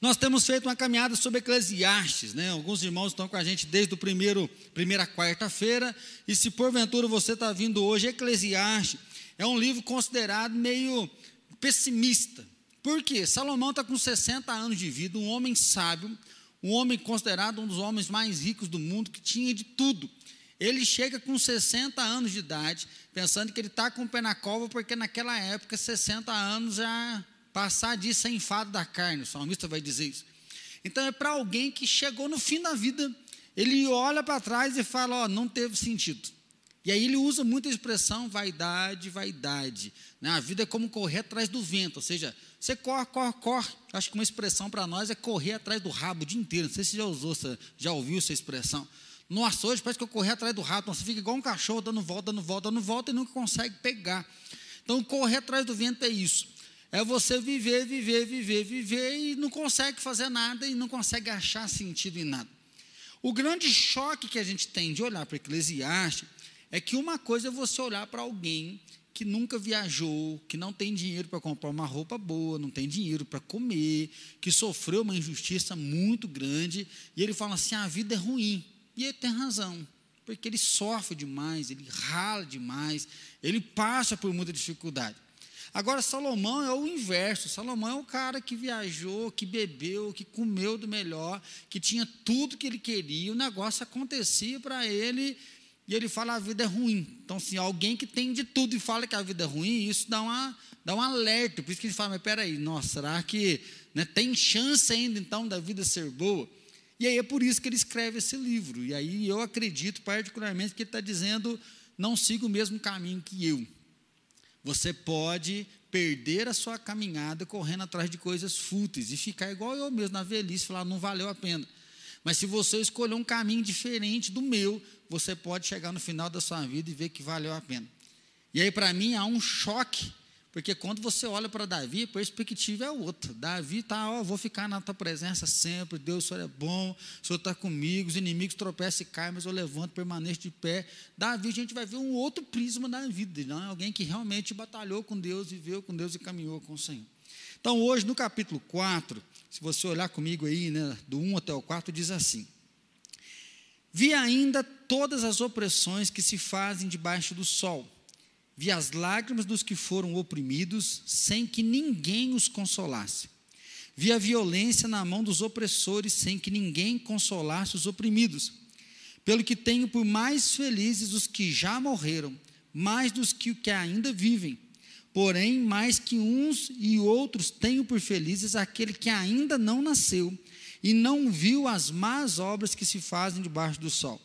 Nós temos feito uma caminhada sobre Eclesiastes, né? Alguns irmãos estão com a gente desde o primeiro, primeira quarta-feira, e se porventura você está vindo hoje, Eclesiastes é um livro considerado meio pessimista. Por quê? Salomão está com 60 anos de vida, um homem sábio, um homem considerado um dos homens mais ricos do mundo, que tinha de tudo. Ele chega com 60 anos de idade, pensando que ele está com o pé na cova, porque naquela época, 60 anos já Passar disso é enfado da carne, o salmista vai dizer isso. Então é para alguém que chegou no fim da vida, ele olha para trás e fala: Ó, não teve sentido. E aí ele usa muita expressão vaidade, vaidade. Né? A vida é como correr atrás do vento, ou seja, você corre, corre, corre. Acho que uma expressão para nós é correr atrás do rabo o dia inteiro. Não sei se já usou, já ouviu essa expressão. Nossa, hoje parece que eu corri atrás do rato, você fica igual um cachorro dando volta, dando volta, dando volta e nunca consegue pegar. Então, correr atrás do vento é isso. É você viver, viver, viver, viver e não consegue fazer nada e não consegue achar sentido em nada. O grande choque que a gente tem de olhar para Eclesiastes é que uma coisa é você olhar para alguém que nunca viajou, que não tem dinheiro para comprar uma roupa boa, não tem dinheiro para comer, que sofreu uma injustiça muito grande, e ele fala assim: ah, a vida é ruim. E ele tem razão, porque ele sofre demais, ele rala demais, ele passa por muita dificuldade. Agora, Salomão é o inverso. Salomão é o cara que viajou, que bebeu, que comeu do melhor, que tinha tudo que ele queria, o negócio acontecia para ele e ele fala a vida é ruim. Então, assim, alguém que tem de tudo e fala que a vida é ruim, isso dá, uma, dá um alerta. Por isso que ele fala, mas peraí, nossa, será que né, tem chance ainda então da vida ser boa? E aí é por isso que ele escreve esse livro. E aí eu acredito particularmente que ele está dizendo, não siga o mesmo caminho que eu. Você pode perder a sua caminhada correndo atrás de coisas fúteis e ficar igual eu mesmo na velhice, falar não valeu a pena. Mas se você escolher um caminho diferente do meu, você pode chegar no final da sua vida e ver que valeu a pena. E aí, para mim, há um choque porque quando você olha para Davi, a perspectiva é outra. Davi está, ó, vou ficar na tua presença sempre, Deus, o Senhor é bom, o Senhor está comigo, os inimigos tropeçam e caem, mas eu levanto, permaneço de pé. Davi, a gente vai ver um outro prisma da vida, não é alguém que realmente batalhou com Deus, viveu com Deus e caminhou com o Senhor. Então, hoje, no capítulo 4, se você olhar comigo aí, né, do 1 até o 4, diz assim: Vi ainda todas as opressões que se fazem debaixo do sol vi as lágrimas dos que foram oprimidos, sem que ninguém os consolasse. Vi a violência na mão dos opressores, sem que ninguém consolasse os oprimidos. Pelo que tenho por mais felizes os que já morreram, mais dos que, que ainda vivem. Porém, mais que uns e outros tenho por felizes aquele que ainda não nasceu e não viu as más obras que se fazem debaixo do sol.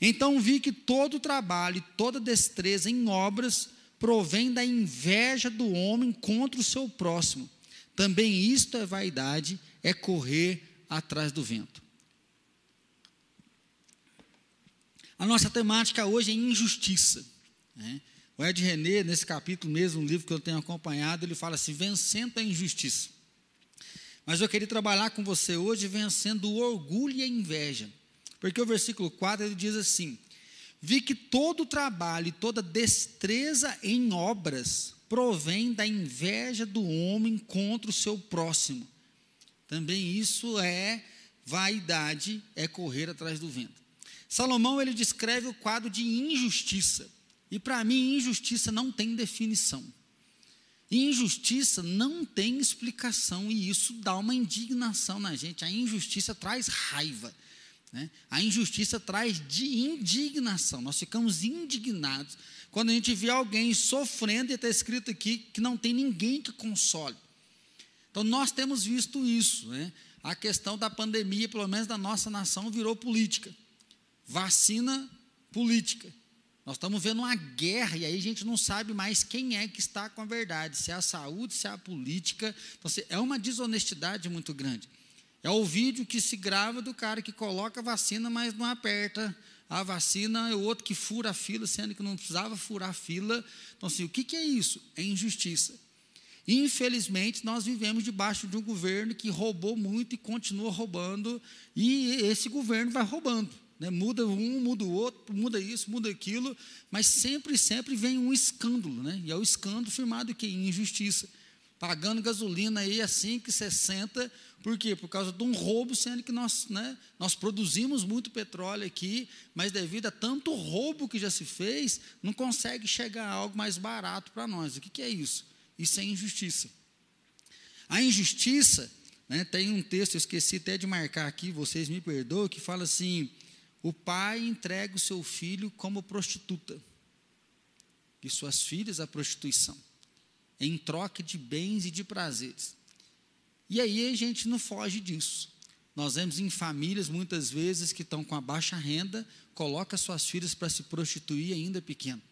Então vi que todo trabalho e toda destreza em obras provém da inveja do homem contra o seu próximo. Também isto é vaidade, é correr atrás do vento. A nossa temática hoje é injustiça. Né? O Ed René, nesse capítulo mesmo, um livro que eu tenho acompanhado, ele fala assim: vencendo a injustiça. Mas eu queria trabalhar com você hoje vencendo o orgulho e a inveja. Porque o versículo 4 ele diz assim: Vi que todo trabalho e toda destreza em obras provém da inveja do homem contra o seu próximo. Também isso é vaidade, é correr atrás do vento. Salomão ele descreve o quadro de injustiça. E para mim, injustiça não tem definição. Injustiça não tem explicação e isso dá uma indignação na gente. A injustiça traz raiva. Né? A injustiça traz de indignação, nós ficamos indignados quando a gente vê alguém sofrendo, e está escrito aqui que não tem ninguém que console. Então, nós temos visto isso. Né? A questão da pandemia, pelo menos da nossa nação, virou política. Vacina, política. Nós estamos vendo uma guerra e aí a gente não sabe mais quem é que está com a verdade, se é a saúde, se é a política. Então, é uma desonestidade muito grande. É o vídeo que se grava do cara que coloca a vacina, mas não aperta a vacina, é o outro que fura a fila, sendo que não precisava furar a fila. Então, assim, o que, que é isso? É injustiça. Infelizmente, nós vivemos debaixo de um governo que roubou muito e continua roubando, e esse governo vai roubando. Né? Muda um, muda o outro, muda isso, muda aquilo, mas sempre, sempre vem um escândalo, né? e é o escândalo firmado que injustiça. Pagando gasolina aí a 5,60, por quê? Por causa de um roubo, sendo que nós, né, nós produzimos muito petróleo aqui, mas devido a tanto roubo que já se fez, não consegue chegar a algo mais barato para nós. O que, que é isso? Isso é injustiça. A injustiça, né, tem um texto, eu esqueci até de marcar aqui, vocês me perdoem, que fala assim: o pai entrega o seu filho como prostituta, e suas filhas à prostituição, em troca de bens e de prazeres. E aí a gente não foge disso. Nós vemos em famílias, muitas vezes, que estão com a baixa renda, coloca suas filhas para se prostituir ainda pequeno.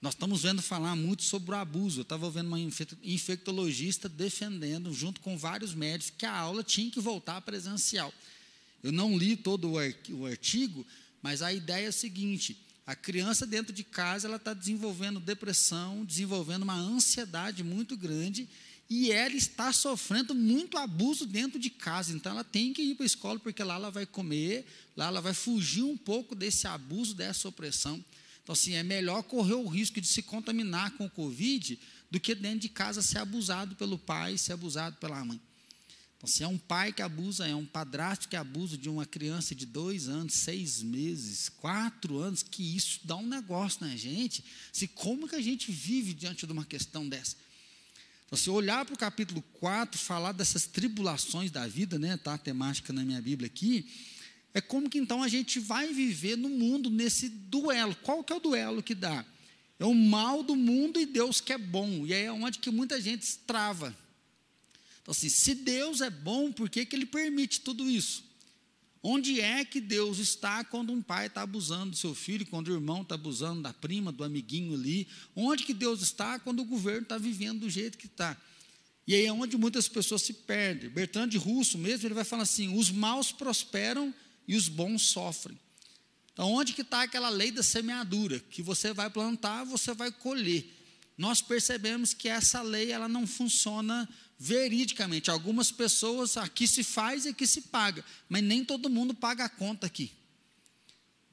Nós estamos vendo falar muito sobre o abuso. Eu estava vendo uma infectologista defendendo, junto com vários médicos, que a aula tinha que voltar presencial. Eu não li todo o artigo, mas a ideia é a seguinte: a criança dentro de casa ela está desenvolvendo depressão, desenvolvendo uma ansiedade muito grande e ela está sofrendo muito abuso dentro de casa. Então, ela tem que ir para a escola, porque lá ela vai comer, lá ela vai fugir um pouco desse abuso, dessa opressão. Então, assim, é melhor correr o risco de se contaminar com o Covid do que dentro de casa ser abusado pelo pai, ser abusado pela mãe. Então, se é um pai que abusa, é um padrasto que abusa de uma criança de dois anos, seis meses, quatro anos, que isso dá um negócio na gente. Se como que a gente vive diante de uma questão dessa? Então, se olhar para o capítulo 4, falar dessas tribulações da vida, né, tá a temática na minha Bíblia aqui, é como que então a gente vai viver no mundo nesse duelo. Qual que é o duelo que dá? É o mal do mundo e Deus que é bom. E aí é onde que muita gente trava. Então, assim, se Deus é bom, por que, que Ele permite tudo isso? Onde é que Deus está quando um pai está abusando do seu filho, quando o irmão está abusando da prima, do amiguinho ali? Onde que Deus está quando o governo está vivendo do jeito que está? E aí é onde muitas pessoas se perdem. Bertrand de Russo mesmo, ele vai falar assim, os maus prosperam e os bons sofrem. Então, onde que está aquela lei da semeadura? Que você vai plantar, você vai colher. Nós percebemos que essa lei ela não funciona veridicamente. Algumas pessoas aqui se faz e aqui se paga, mas nem todo mundo paga a conta aqui.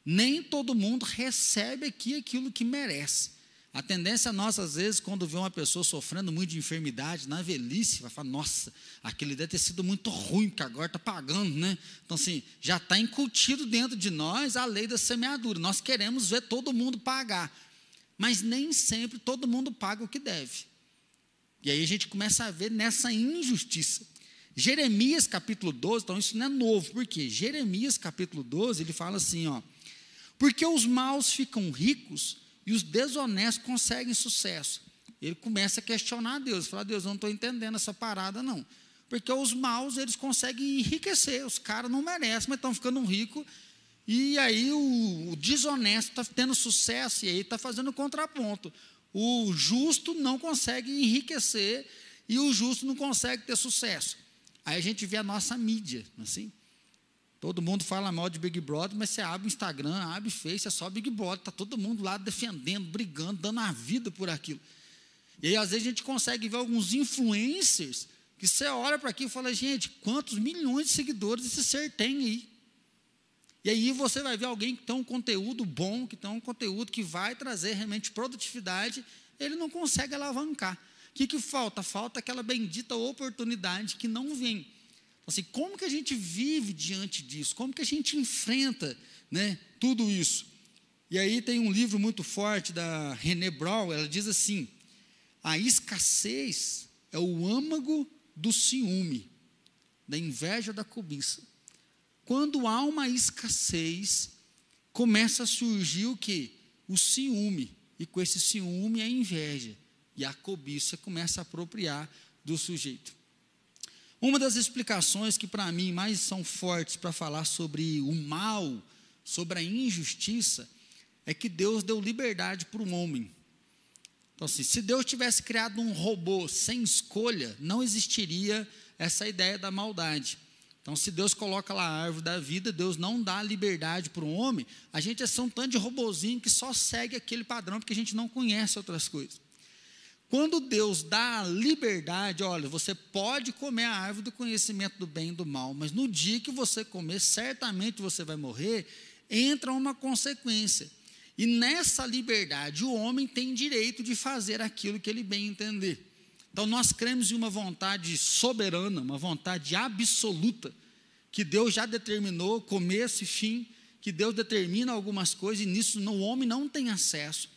Nem todo mundo recebe aqui aquilo que merece. A tendência nossa, às vezes, quando vê uma pessoa sofrendo muito de enfermidade, na velhice, vai falar, nossa, aquele deve ter sido muito ruim, que agora está pagando, né? Então, assim, já está incutido dentro de nós a lei da semeadura. Nós queremos ver todo mundo pagar, mas nem sempre todo mundo paga o que deve. E aí a gente começa a ver nessa injustiça. Jeremias capítulo 12, então isso não é novo, porque Jeremias capítulo 12, ele fala assim, ó: Porque os maus ficam ricos e os desonestos conseguem sucesso. Ele começa a questionar a Deus, fala: "Deus, eu não estou entendendo essa parada não". Porque os maus, eles conseguem enriquecer, os caras não merecem, mas estão ficando ricos e aí o, o desonesto está tendo sucesso e aí está fazendo contraponto. O justo não consegue enriquecer e o justo não consegue ter sucesso. Aí a gente vê a nossa mídia, é assim. Todo mundo fala mal de Big Brother, mas você abre o Instagram, abre o Face, é só Big Brother, está todo mundo lá defendendo, brigando, dando a vida por aquilo. E aí, às vezes, a gente consegue ver alguns influencers que você olha para aqui e fala, gente, quantos milhões de seguidores esse ser tem aí? E aí você vai ver alguém que tem um conteúdo bom, que tem um conteúdo que vai trazer realmente produtividade, ele não consegue alavancar. O que, que falta? Falta aquela bendita oportunidade que não vem. Então, assim, como que a gente vive diante disso? Como que a gente enfrenta né, tudo isso? E aí tem um livro muito forte da René Brown, ela diz assim: a escassez é o âmago do ciúme, da inveja da cobiça. Quando há uma escassez, começa a surgir o que? O ciúme. E com esse ciúme a inveja. E a cobiça começa a apropriar do sujeito. Uma das explicações que para mim mais são fortes para falar sobre o mal, sobre a injustiça, é que Deus deu liberdade para o homem. Então, assim, se Deus tivesse criado um robô sem escolha, não existiria essa ideia da maldade. Então, se Deus coloca lá a árvore da vida, Deus não dá liberdade para o homem, a gente é só um tanto de robozinho que só segue aquele padrão, porque a gente não conhece outras coisas. Quando Deus dá a liberdade, olha, você pode comer a árvore do conhecimento do bem e do mal, mas no dia que você comer, certamente você vai morrer, entra uma consequência. E nessa liberdade, o homem tem direito de fazer aquilo que ele bem entender. Então nós cremos em uma vontade soberana, uma vontade absoluta, que Deus já determinou, começo e fim, que Deus determina algumas coisas e nisso o homem não tem acesso.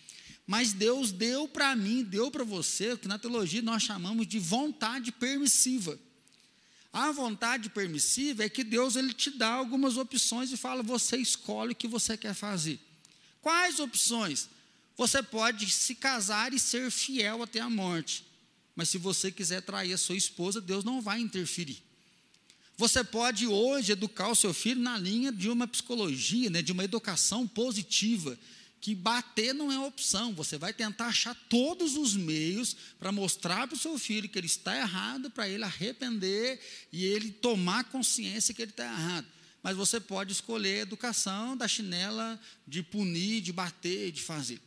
Mas Deus deu para mim, deu para você, o que na teologia nós chamamos de vontade permissiva. A vontade permissiva é que Deus ele te dá algumas opções e fala: você escolhe o que você quer fazer. Quais opções? Você pode se casar e ser fiel até a morte. Mas se você quiser trair a sua esposa, Deus não vai interferir. Você pode hoje educar o seu filho na linha de uma psicologia, né, de uma educação positiva, que bater não é opção. Você vai tentar achar todos os meios para mostrar para o seu filho que ele está errado, para ele arrepender e ele tomar consciência que ele está errado. Mas você pode escolher a educação da chinela de punir, de bater, de fazer.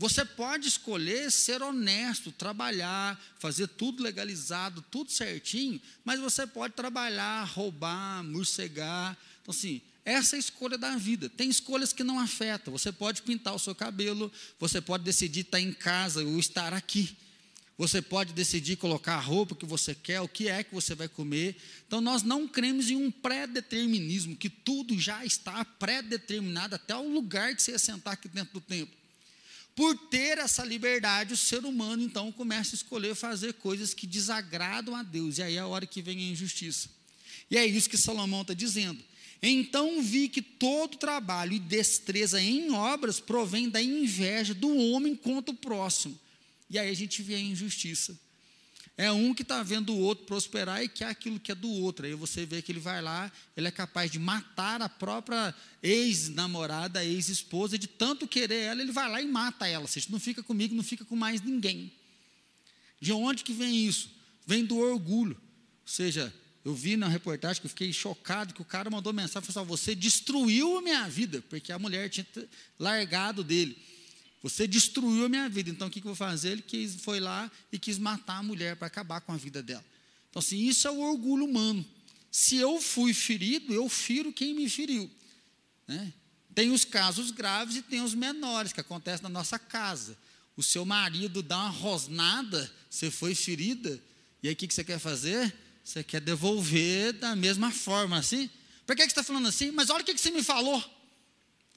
Você pode escolher ser honesto, trabalhar, fazer tudo legalizado, tudo certinho, mas você pode trabalhar, roubar, morcegar. Então, assim, essa é a escolha da vida. Tem escolhas que não afetam. Você pode pintar o seu cabelo, você pode decidir estar em casa ou estar aqui. Você pode decidir colocar a roupa que você quer, o que é que você vai comer. Então, nós não cremos em um pré-determinismo, que tudo já está pré-determinado até o lugar de você sentar aqui dentro do templo. Por ter essa liberdade, o ser humano então começa a escolher fazer coisas que desagradam a Deus, e aí é a hora que vem a injustiça. E é isso que Salomão está dizendo. Então vi que todo trabalho e destreza em obras provém da inveja do homem contra o próximo. E aí a gente vê a injustiça. É um que está vendo o outro prosperar e quer aquilo que é do outro. Aí você vê que ele vai lá, ele é capaz de matar a própria ex-namorada, ex-esposa, de tanto querer ela, ele vai lá e mata ela. Seja, não fica comigo, não fica com mais ninguém. De onde que vem isso? Vem do orgulho. Ou seja, eu vi na reportagem que eu fiquei chocado que o cara mandou mensagem, falou assim, você destruiu a minha vida, porque a mulher tinha largado dele. Você destruiu a minha vida, então o que, eu vou fazer? Ele quis, foi lá e quis matar a mulher para acabar com a vida dela. Então, assim, isso é o orgulho humano. Se eu fui ferido, eu firo quem me feriu. Né? Tem os casos graves e tem os menores, que acontecem na nossa casa. O seu marido dá uma rosnada, você foi ferida, e aí o que, que você quer fazer? Você quer devolver da mesma forma, assim? Por que, que você está falando assim? Mas olha o que, que você me falou.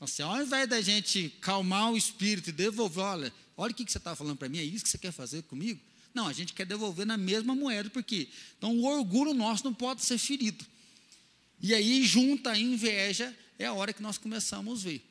Assim, ao invés da gente calmar o espírito e devolver, olha, olha o que, que você está falando para mim, é isso que você quer fazer comigo? Não, a gente quer devolver na mesma moeda, porque então o orgulho nosso não pode ser ferido. E aí, junta a inveja, é a hora que nós começamos a ver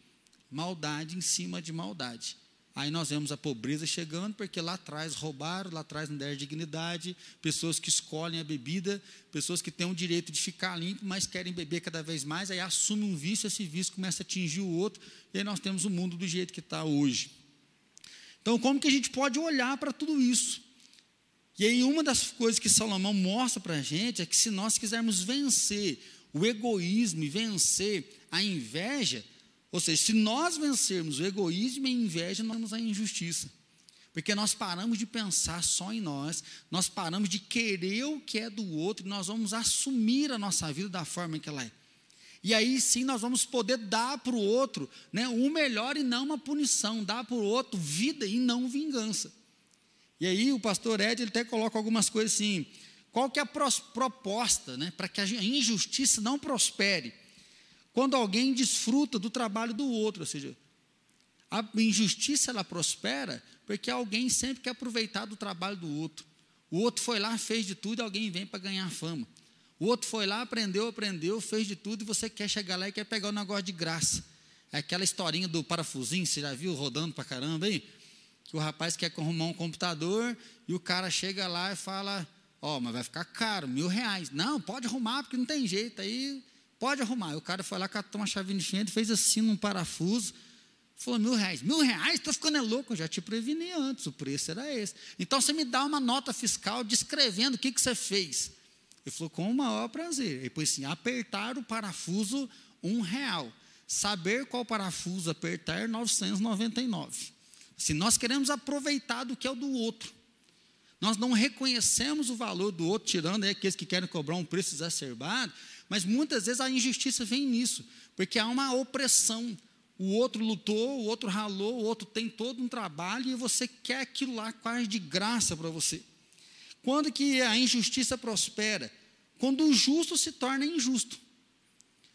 maldade em cima de maldade. Aí nós vemos a pobreza chegando, porque lá atrás roubaram, lá atrás não deram dignidade, pessoas que escolhem a bebida, pessoas que têm o direito de ficar limpo, mas querem beber cada vez mais, aí assume um vício, esse vício começa a atingir o outro, e aí nós temos o mundo do jeito que está hoje. Então, como que a gente pode olhar para tudo isso? E aí, uma das coisas que Salomão mostra para a gente é que se nós quisermos vencer o egoísmo e vencer a inveja, ou seja, se nós vencermos o egoísmo e a inveja, nós temos a injustiça. Porque nós paramos de pensar só em nós, nós paramos de querer o que é do outro, nós vamos assumir a nossa vida da forma que ela é. E aí sim nós vamos poder dar para o outro né, o melhor e não uma punição, dar para o outro vida e não vingança. E aí o pastor Ed ele até coloca algumas coisas assim, qual que é a proposta né, para que a injustiça não prospere? Quando alguém desfruta do trabalho do outro, ou seja, a injustiça ela prospera porque alguém sempre quer aproveitar do trabalho do outro. O outro foi lá, fez de tudo alguém vem para ganhar fama. O outro foi lá, aprendeu, aprendeu, fez de tudo e você quer chegar lá e quer pegar o negócio de graça. É aquela historinha do parafusinho, você já viu rodando para caramba aí? Que o rapaz quer arrumar um computador e o cara chega lá e fala: Ó, oh, mas vai ficar caro, mil reais. Não, pode arrumar porque não tem jeito. Aí Pode arrumar. O cara foi lá, catou uma chave de fenda, fez assim num parafuso. Falou, mil reais. Mil reais? Estou ficando é louco. Eu já te preveni antes, o preço era esse. Então você me dá uma nota fiscal descrevendo o que, que você fez. Ele falou, com o maior prazer. Ele pôs assim: apertar o parafuso, um real. Saber qual parafuso apertar, 999. Se nós queremos aproveitar do que é o do outro, nós não reconhecemos o valor do outro, tirando aí aqueles que querem cobrar um preço exacerbado, mas muitas vezes a injustiça vem nisso, porque há uma opressão. O outro lutou, o outro ralou, o outro tem todo um trabalho e você quer aquilo lá quase de graça para você. Quando que a injustiça prospera? Quando o justo se torna injusto.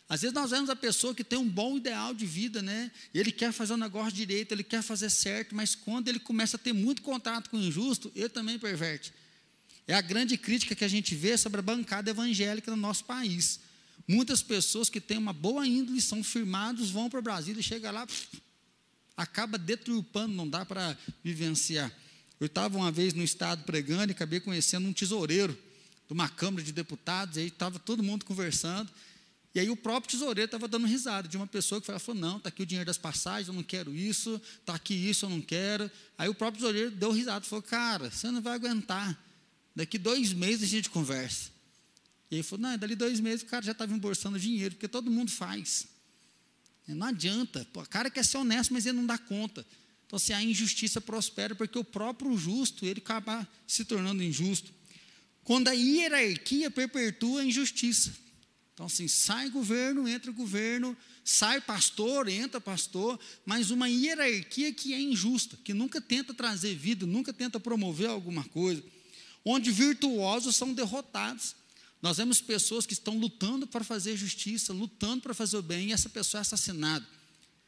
Às vezes nós vemos a pessoa que tem um bom ideal de vida, né? Ele quer fazer o negócio direito, ele quer fazer certo, mas quando ele começa a ter muito contato com o injusto, ele também perverte. É a grande crítica que a gente vê sobre a bancada evangélica no nosso país. Muitas pessoas que têm uma boa índole, são firmados, vão para Brasília e chega lá, acaba deturpando, não dá para vivenciar. Eu estava uma vez no estado pregando e acabei conhecendo um tesoureiro de uma Câmara de Deputados, e aí estava todo mundo conversando, e aí o próprio tesoureiro estava dando risada de uma pessoa que falou, não, está aqui o dinheiro das passagens, eu não quero isso, está aqui isso, eu não quero. Aí o próprio tesoureiro deu risada, falou, cara, você não vai aguentar, daqui dois meses a gente conversa. E ele falou, não, dali dois meses o cara já estava embolsando dinheiro, porque todo mundo faz. Não adianta, o cara quer ser honesto, mas ele não dá conta. Então, se assim, a injustiça prospera, porque o próprio justo, ele acaba se tornando injusto. Quando a hierarquia perpetua a injustiça. Então, assim, sai governo, entra governo, sai pastor, entra pastor, mas uma hierarquia que é injusta, que nunca tenta trazer vida, nunca tenta promover alguma coisa, onde virtuosos são derrotados. Nós vemos pessoas que estão lutando para fazer justiça, lutando para fazer o bem, e essa pessoa é assassinada.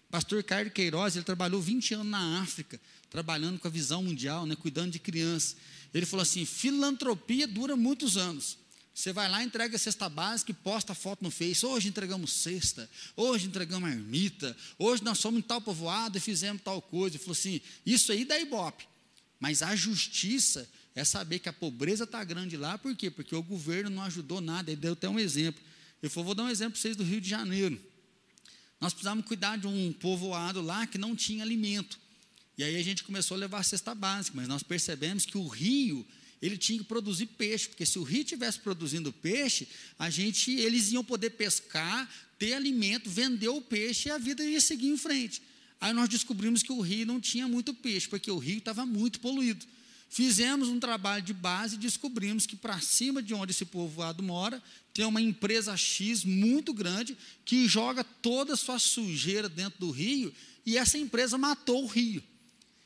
Pastor Carlos Queiroz, ele trabalhou 20 anos na África, trabalhando com a visão mundial, né, cuidando de crianças. Ele falou assim: filantropia dura muitos anos. Você vai lá, entrega a cesta básica e posta foto no Face. Hoje entregamos cesta, hoje entregamos ermita, hoje nós somos em tal povoado e fizemos tal coisa. Ele falou assim: isso aí dá ibope. Mas a justiça é saber que a pobreza está grande lá, por quê? Porque o governo não ajudou nada. Ele deu até um exemplo. Ele falou: vou dar um exemplo para vocês do Rio de Janeiro. Nós precisávamos cuidar de um povoado lá que não tinha alimento. E aí a gente começou a levar a cesta básica, mas nós percebemos que o rio ele tinha que produzir peixe, porque se o rio tivesse produzindo peixe, a gente, eles iam poder pescar, ter alimento, vender o peixe e a vida ia seguir em frente. Aí nós descobrimos que o rio não tinha muito peixe, porque o rio estava muito poluído. Fizemos um trabalho de base e descobrimos que para cima de onde esse povoado mora, tem uma empresa X muito grande que joga toda a sua sujeira dentro do rio e essa empresa matou o rio.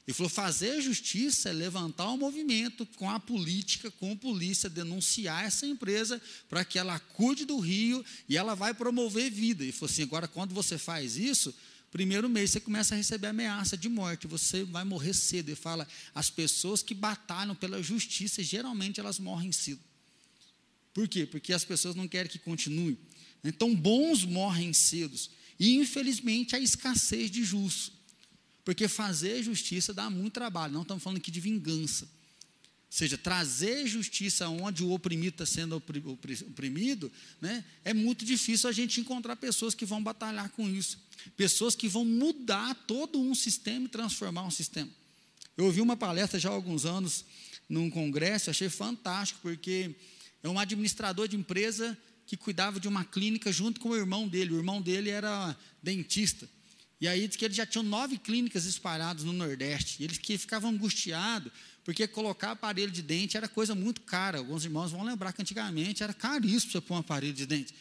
Ele falou: fazer justiça é levantar um movimento com a política, com a polícia, denunciar essa empresa para que ela cuide do rio e ela vai promover vida. Ele falou assim: agora, quando você faz isso, primeiro mês você começa a receber ameaça de morte, você vai morrer cedo. Ele fala: as pessoas que batalham pela justiça, geralmente elas morrem cedo. Por quê? Porque as pessoas não querem que continue. Então, bons morrem cedo. E, infelizmente, a escassez de justos. Porque fazer justiça dá muito trabalho, não estamos falando aqui de vingança. Ou seja, trazer justiça onde o oprimido está sendo oprimido, né, é muito difícil a gente encontrar pessoas que vão batalhar com isso. Pessoas que vão mudar todo um sistema e transformar um sistema. Eu ouvi uma palestra já há alguns anos num congresso, achei fantástico, porque é um administrador de empresa que cuidava de uma clínica junto com o irmão dele. O irmão dele era dentista. E aí diz que eles já tinham nove clínicas espalhadas no Nordeste. E eles que ficavam angustiados, porque colocar aparelho de dente era coisa muito cara. Alguns irmãos vão lembrar que antigamente era caríssimo você pôr um aparelho de dente.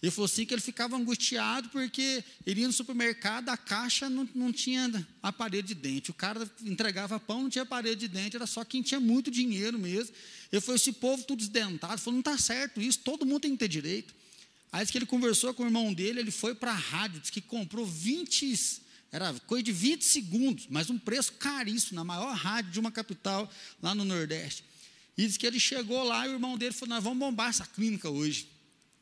Ele falou assim que ele ficava angustiado porque ele ia no supermercado, a caixa não, não tinha aparelho de dente. O cara entregava pão, não tinha aparelho de dente, era só quem tinha muito dinheiro mesmo. Ele falou, esse povo tudo desdentado. Ele falou, não está certo isso, todo mundo tem que ter direito. Aí disse que ele conversou com o irmão dele, ele foi para a rádio, disse que comprou 20, era coisa de 20 segundos, mas um preço caríssimo, na maior rádio de uma capital lá no Nordeste. E disse que ele chegou lá e o irmão dele falou: Nós vamos bombar essa clínica hoje.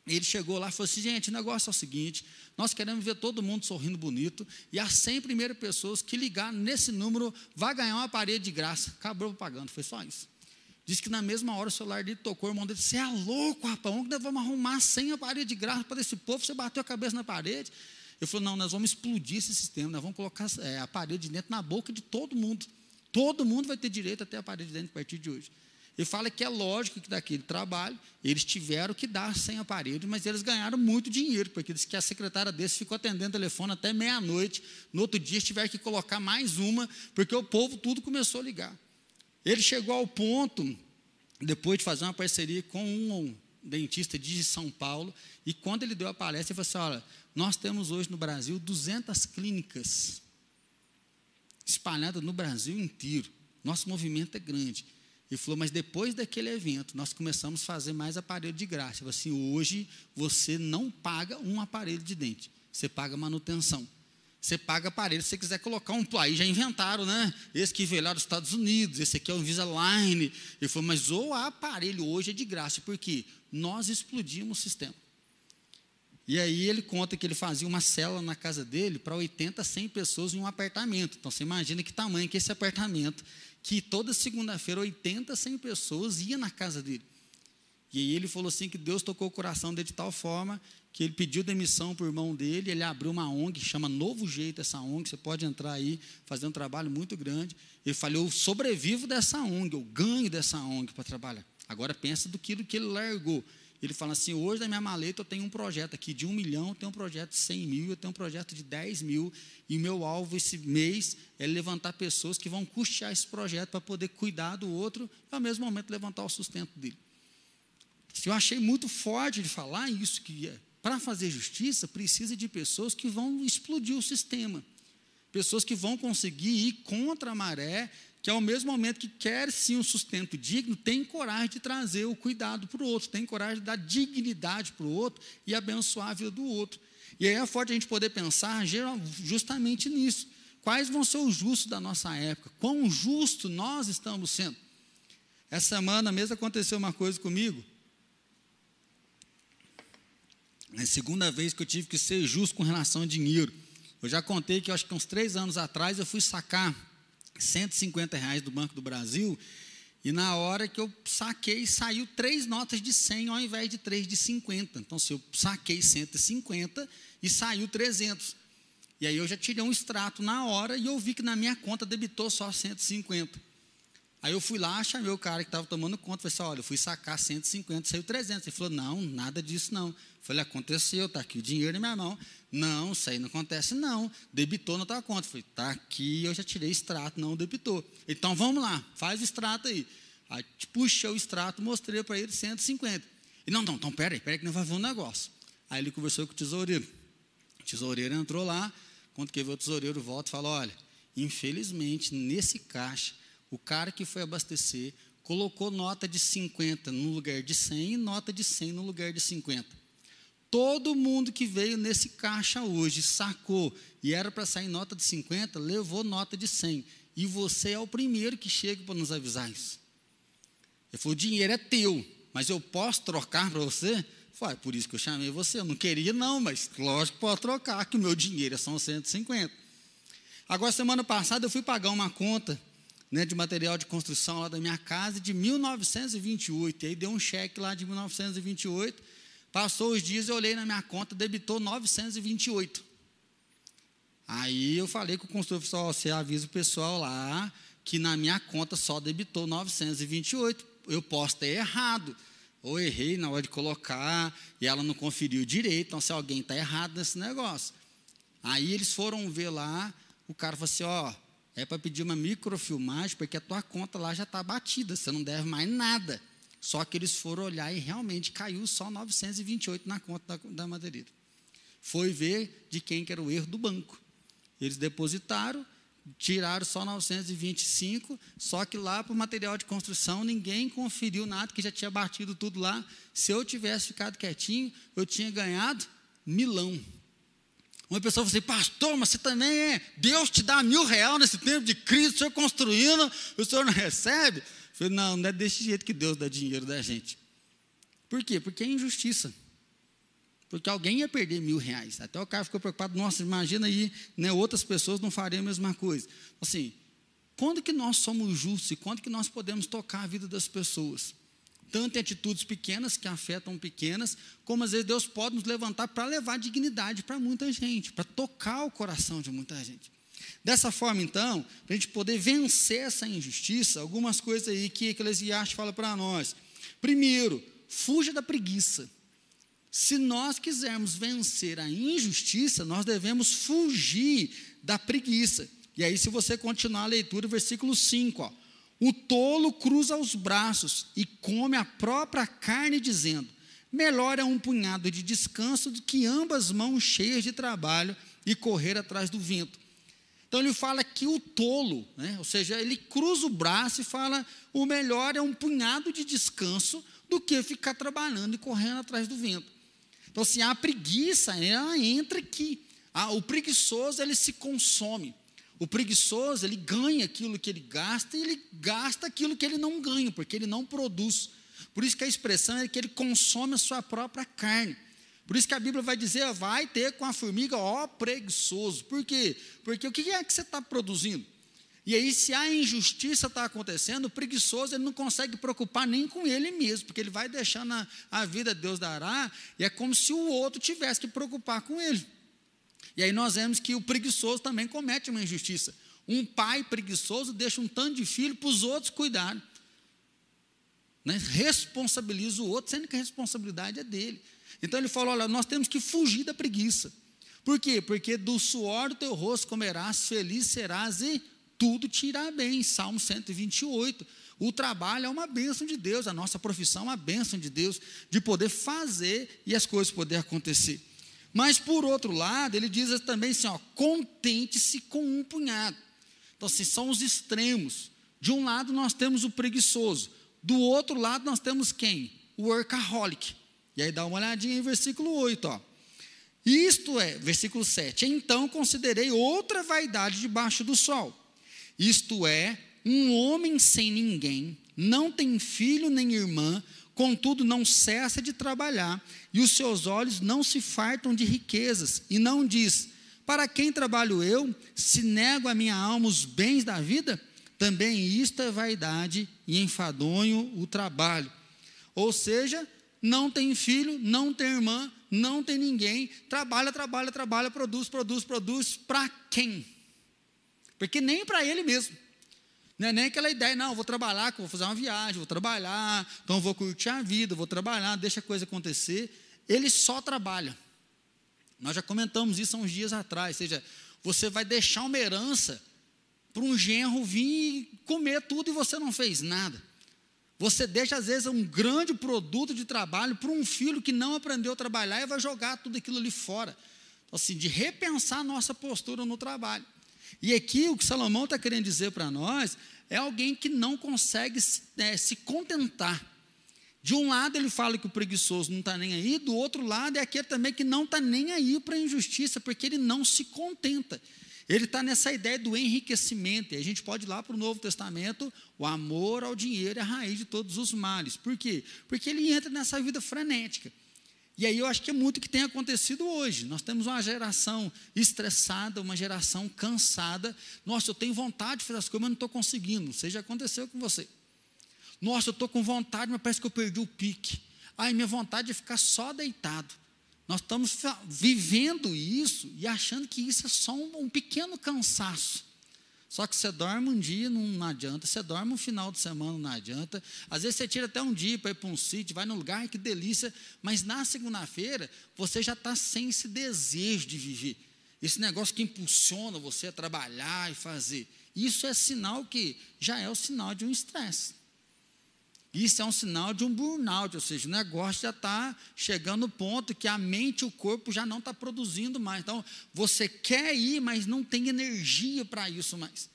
Ele chegou lá e falou assim: gente, o negócio é o seguinte: nós queremos ver todo mundo sorrindo bonito, e as 100 primeiras pessoas que ligar nesse número vai ganhar uma parede de graça. Acabou pagando, foi só isso. Diz que na mesma hora o celular dele tocou, o irmão dele disse: Você é louco, rapaz, onde nós vamos arrumar 100 aparelhos de graça para esse povo? Você bateu a cabeça na parede. Ele falou: Não, nós vamos explodir esse sistema, nós vamos colocar é, a parede de dentro na boca de todo mundo. Todo mundo vai ter direito a ter a parede de dentro a partir de hoje. Ele fala que é lógico que daquele trabalho eles tiveram que dar sem aparelho, mas eles ganharam muito dinheiro, porque diz que a secretária desse ficou atendendo o telefone até meia-noite. No outro dia tiveram que colocar mais uma, porque o povo tudo começou a ligar. Ele chegou ao ponto, depois de fazer uma parceria com um dentista de São Paulo, e quando ele deu a palestra, ele falou assim: olha, nós temos hoje no Brasil 200 clínicas espalhadas no Brasil inteiro. Nosso movimento é grande. Ele falou, mas depois daquele evento, nós começamos a fazer mais aparelho de graça. Ele falou assim, hoje você não paga um aparelho de dente, você paga manutenção. Você paga aparelho, se você quiser colocar um aí já inventaram, né? Esse que veio lá dos Estados Unidos, esse aqui é o Invisalign. Ele falou, mas o aparelho hoje é de graça, porque nós explodimos o sistema. E aí ele conta que ele fazia uma cela na casa dele para 80, 100 pessoas em um apartamento. Então você imagina que tamanho que esse apartamento que toda segunda-feira 80, 100 pessoas iam na casa dele. E aí ele falou assim que Deus tocou o coração dele de tal forma que ele pediu demissão para o irmão dele, ele abriu uma ONG, chama Novo Jeito essa ONG, você pode entrar aí, fazer um trabalho muito grande. Ele falou, eu sobrevivo dessa ONG, eu ganho dessa ONG para trabalhar. Agora pensa do que ele largou. Ele fala assim: hoje na minha maleta eu tenho um projeto aqui de um milhão, eu tenho um projeto de 100 mil, eu tenho um projeto de 10 mil, e o meu alvo esse mês é levantar pessoas que vão custear esse projeto para poder cuidar do outro e ao mesmo momento levantar o sustento dele. Eu achei muito forte de falar isso, que é, para fazer justiça precisa de pessoas que vão explodir o sistema, pessoas que vão conseguir ir contra a maré que ao mesmo momento que quer sim um sustento digno, tem coragem de trazer o cuidado para o outro, tem coragem de dar dignidade para o outro e abençoar a vida do outro. E aí é forte a gente poder pensar justamente nisso. Quais vão ser os justos da nossa época? Quão justo nós estamos sendo? Essa semana mesmo aconteceu uma coisa comigo. É a segunda vez que eu tive que ser justo com relação a dinheiro. Eu já contei que acho que uns três anos atrás eu fui sacar 150 reais do Banco do Brasil, e na hora que eu saquei, saiu três notas de 100 ao invés de três de 50. Então, se eu saquei 150 e saiu 300. E aí eu já tirei um extrato na hora e eu vi que na minha conta debitou só 150. Aí eu fui lá, chamei o cara que estava tomando conta, falei assim, olha, eu fui sacar 150, saiu 300. Ele falou, não, nada disso não. Eu falei, aconteceu, está aqui o dinheiro na minha mão. Não, isso aí não acontece não, debitou na tua conta. Eu falei, está aqui, eu já tirei extrato, não debitou. Então vamos lá, faz o extrato aí. Aí puxei o extrato, mostrei para ele 150. E não, não, então peraí, peraí que não vai fazer um negócio. Aí ele conversou com o tesoureiro. O tesoureiro entrou lá, quando que veio o tesoureiro volta e falou, olha, infelizmente nesse caixa o cara que foi abastecer colocou nota de 50 no lugar de 100 e nota de 100 no lugar de 50. Todo mundo que veio nesse caixa hoje sacou e era para sair nota de 50, levou nota de 100. E você é o primeiro que chega para nos avisar isso. Ele falou: o dinheiro é teu, mas eu posso trocar para você? Foi por isso que eu chamei você. Eu não queria, não, mas lógico que pode trocar, que o meu dinheiro é são 150. Agora, semana passada, eu fui pagar uma conta né, de material de construção lá da minha casa de 1928. E aí deu um cheque lá de 1928. Passou os dias, eu olhei na minha conta, debitou 928. Aí eu falei com o construtor, pessoal, você avisa o pessoal lá que na minha conta só debitou 928. Eu posso ter errado. Ou errei na hora de colocar e ela não conferiu direito. Então, se alguém está errado nesse negócio. Aí eles foram ver lá, o cara falou assim: ó, é para pedir uma microfilmagem, porque a tua conta lá já está batida, você não deve mais nada. Só que eles foram olhar e realmente caiu só 928 na conta da, da madeireira. Foi ver de quem que era o erro do banco. Eles depositaram, tiraram só 925, só que lá para o material de construção ninguém conferiu nada, que já tinha batido tudo lá. Se eu tivesse ficado quietinho, eu tinha ganhado milão. Uma pessoa falou assim, pastor, mas você também é, Deus te dá mil reais nesse tempo de crise, o senhor construindo, o senhor não recebe? Eu falei, não, não é desse jeito que Deus dá dinheiro da gente. Por quê? Porque é injustiça. Porque alguém ia perder mil reais. Até o cara ficou preocupado, nossa, imagina aí, né, outras pessoas não fariam a mesma coisa. Assim, quando que nós somos justos e quando que nós podemos tocar a vida das pessoas? Tanto em atitudes pequenas que afetam pequenas, como às vezes Deus pode nos levantar para levar dignidade para muita gente, para tocar o coração de muita gente. Dessa forma, então, para a gente poder vencer essa injustiça, algumas coisas aí que Eclesiastes fala para nós. Primeiro, fuja da preguiça. Se nós quisermos vencer a injustiça, nós devemos fugir da preguiça. E aí, se você continuar a leitura, versículo 5, ó. O tolo cruza os braços e come a própria carne, dizendo: Melhor é um punhado de descanso do que ambas mãos cheias de trabalho e correr atrás do vento. Então ele fala que o tolo, né? ou seja, ele cruza o braço e fala: o melhor é um punhado de descanso do que ficar trabalhando e correndo atrás do vento. Então, assim, a preguiça, ela entra aqui. Ah, o preguiçoso, ele se consome. O preguiçoso, ele ganha aquilo que ele gasta e ele gasta aquilo que ele não ganha, porque ele não produz. Por isso que a expressão é que ele consome a sua própria carne. Por isso que a Bíblia vai dizer, vai ter com a formiga, ó preguiçoso. Por quê? Porque o que é que você está produzindo? E aí, se a injustiça está acontecendo, o preguiçoso ele não consegue preocupar nem com ele mesmo, porque ele vai deixando a, a vida Deus dará, e é como se o outro tivesse que preocupar com ele. E aí nós vemos que o preguiçoso também comete uma injustiça. Um pai preguiçoso deixa um tanto de filho para os outros cuidarem. Né? Responsabiliza o outro, sendo que a responsabilidade é dele. Então ele falou: olha, nós temos que fugir da preguiça. Por quê? Porque do suor do teu rosto comerás, feliz serás e tudo te irá bem. Salmo 128. O trabalho é uma bênção de Deus, a nossa profissão é uma bênção de Deus, de poder fazer e as coisas poder acontecer. Mas por outro lado, ele diz também assim: contente-se com um punhado. Então, assim, são os extremos. De um lado nós temos o preguiçoso, do outro lado nós temos quem? O workaholic. E aí dá uma olhadinha em versículo 8, ó. Isto é, versículo 7. Então considerei outra vaidade debaixo do sol. Isto é, um homem sem ninguém, não tem filho nem irmã, contudo não cessa de trabalhar, e os seus olhos não se fartam de riquezas, e não diz: Para quem trabalho eu, se nego a minha alma os bens da vida? Também isto é vaidade e enfadonho o trabalho. Ou seja, não tem filho, não tem irmã, não tem ninguém, trabalha, trabalha, trabalha, produz, produz, produz, para quem? Porque nem para ele mesmo. Não é nem aquela ideia, não, vou trabalhar, vou fazer uma viagem, vou trabalhar, então vou curtir a vida, vou trabalhar, deixa a coisa acontecer. Ele só trabalha. Nós já comentamos isso há uns dias atrás, ou seja, você vai deixar uma herança para um genro vir comer tudo e você não fez nada. Você deixa, às vezes, um grande produto de trabalho para um filho que não aprendeu a trabalhar e vai jogar tudo aquilo ali fora. Então, assim, de repensar a nossa postura no trabalho. E aqui o que Salomão está querendo dizer para nós é alguém que não consegue é, se contentar. De um lado ele fala que o preguiçoso não está nem aí, do outro lado é aquele também que não está nem aí para a injustiça, porque ele não se contenta. Ele está nessa ideia do enriquecimento, e a gente pode ir lá para o Novo Testamento, o amor ao dinheiro é a raiz de todos os males. Por quê? Porque ele entra nessa vida frenética. E aí eu acho que é muito que tem acontecido hoje. Nós temos uma geração estressada, uma geração cansada. Nossa, eu tenho vontade de fazer as coisas, mas não estou conseguindo. Sei, já aconteceu com você. Nossa, eu estou com vontade, mas parece que eu perdi o pique. Ai, minha vontade é ficar só deitado. Nós estamos vivendo isso e achando que isso é só um, um pequeno cansaço. Só que você dorme um dia, não, não, adianta. Você dorme um final de semana, não adianta. Às vezes você tira até um dia para ir para um sítio, vai num lugar, que delícia. Mas na segunda-feira, você já está sem esse desejo de viver. Esse negócio que impulsiona você a trabalhar e fazer. Isso é sinal que já é o sinal de um estresse. Isso é um sinal de um burnout, ou seja, o negócio já está chegando no ponto que a mente e o corpo já não está produzindo mais. Então, você quer ir, mas não tem energia para isso mais.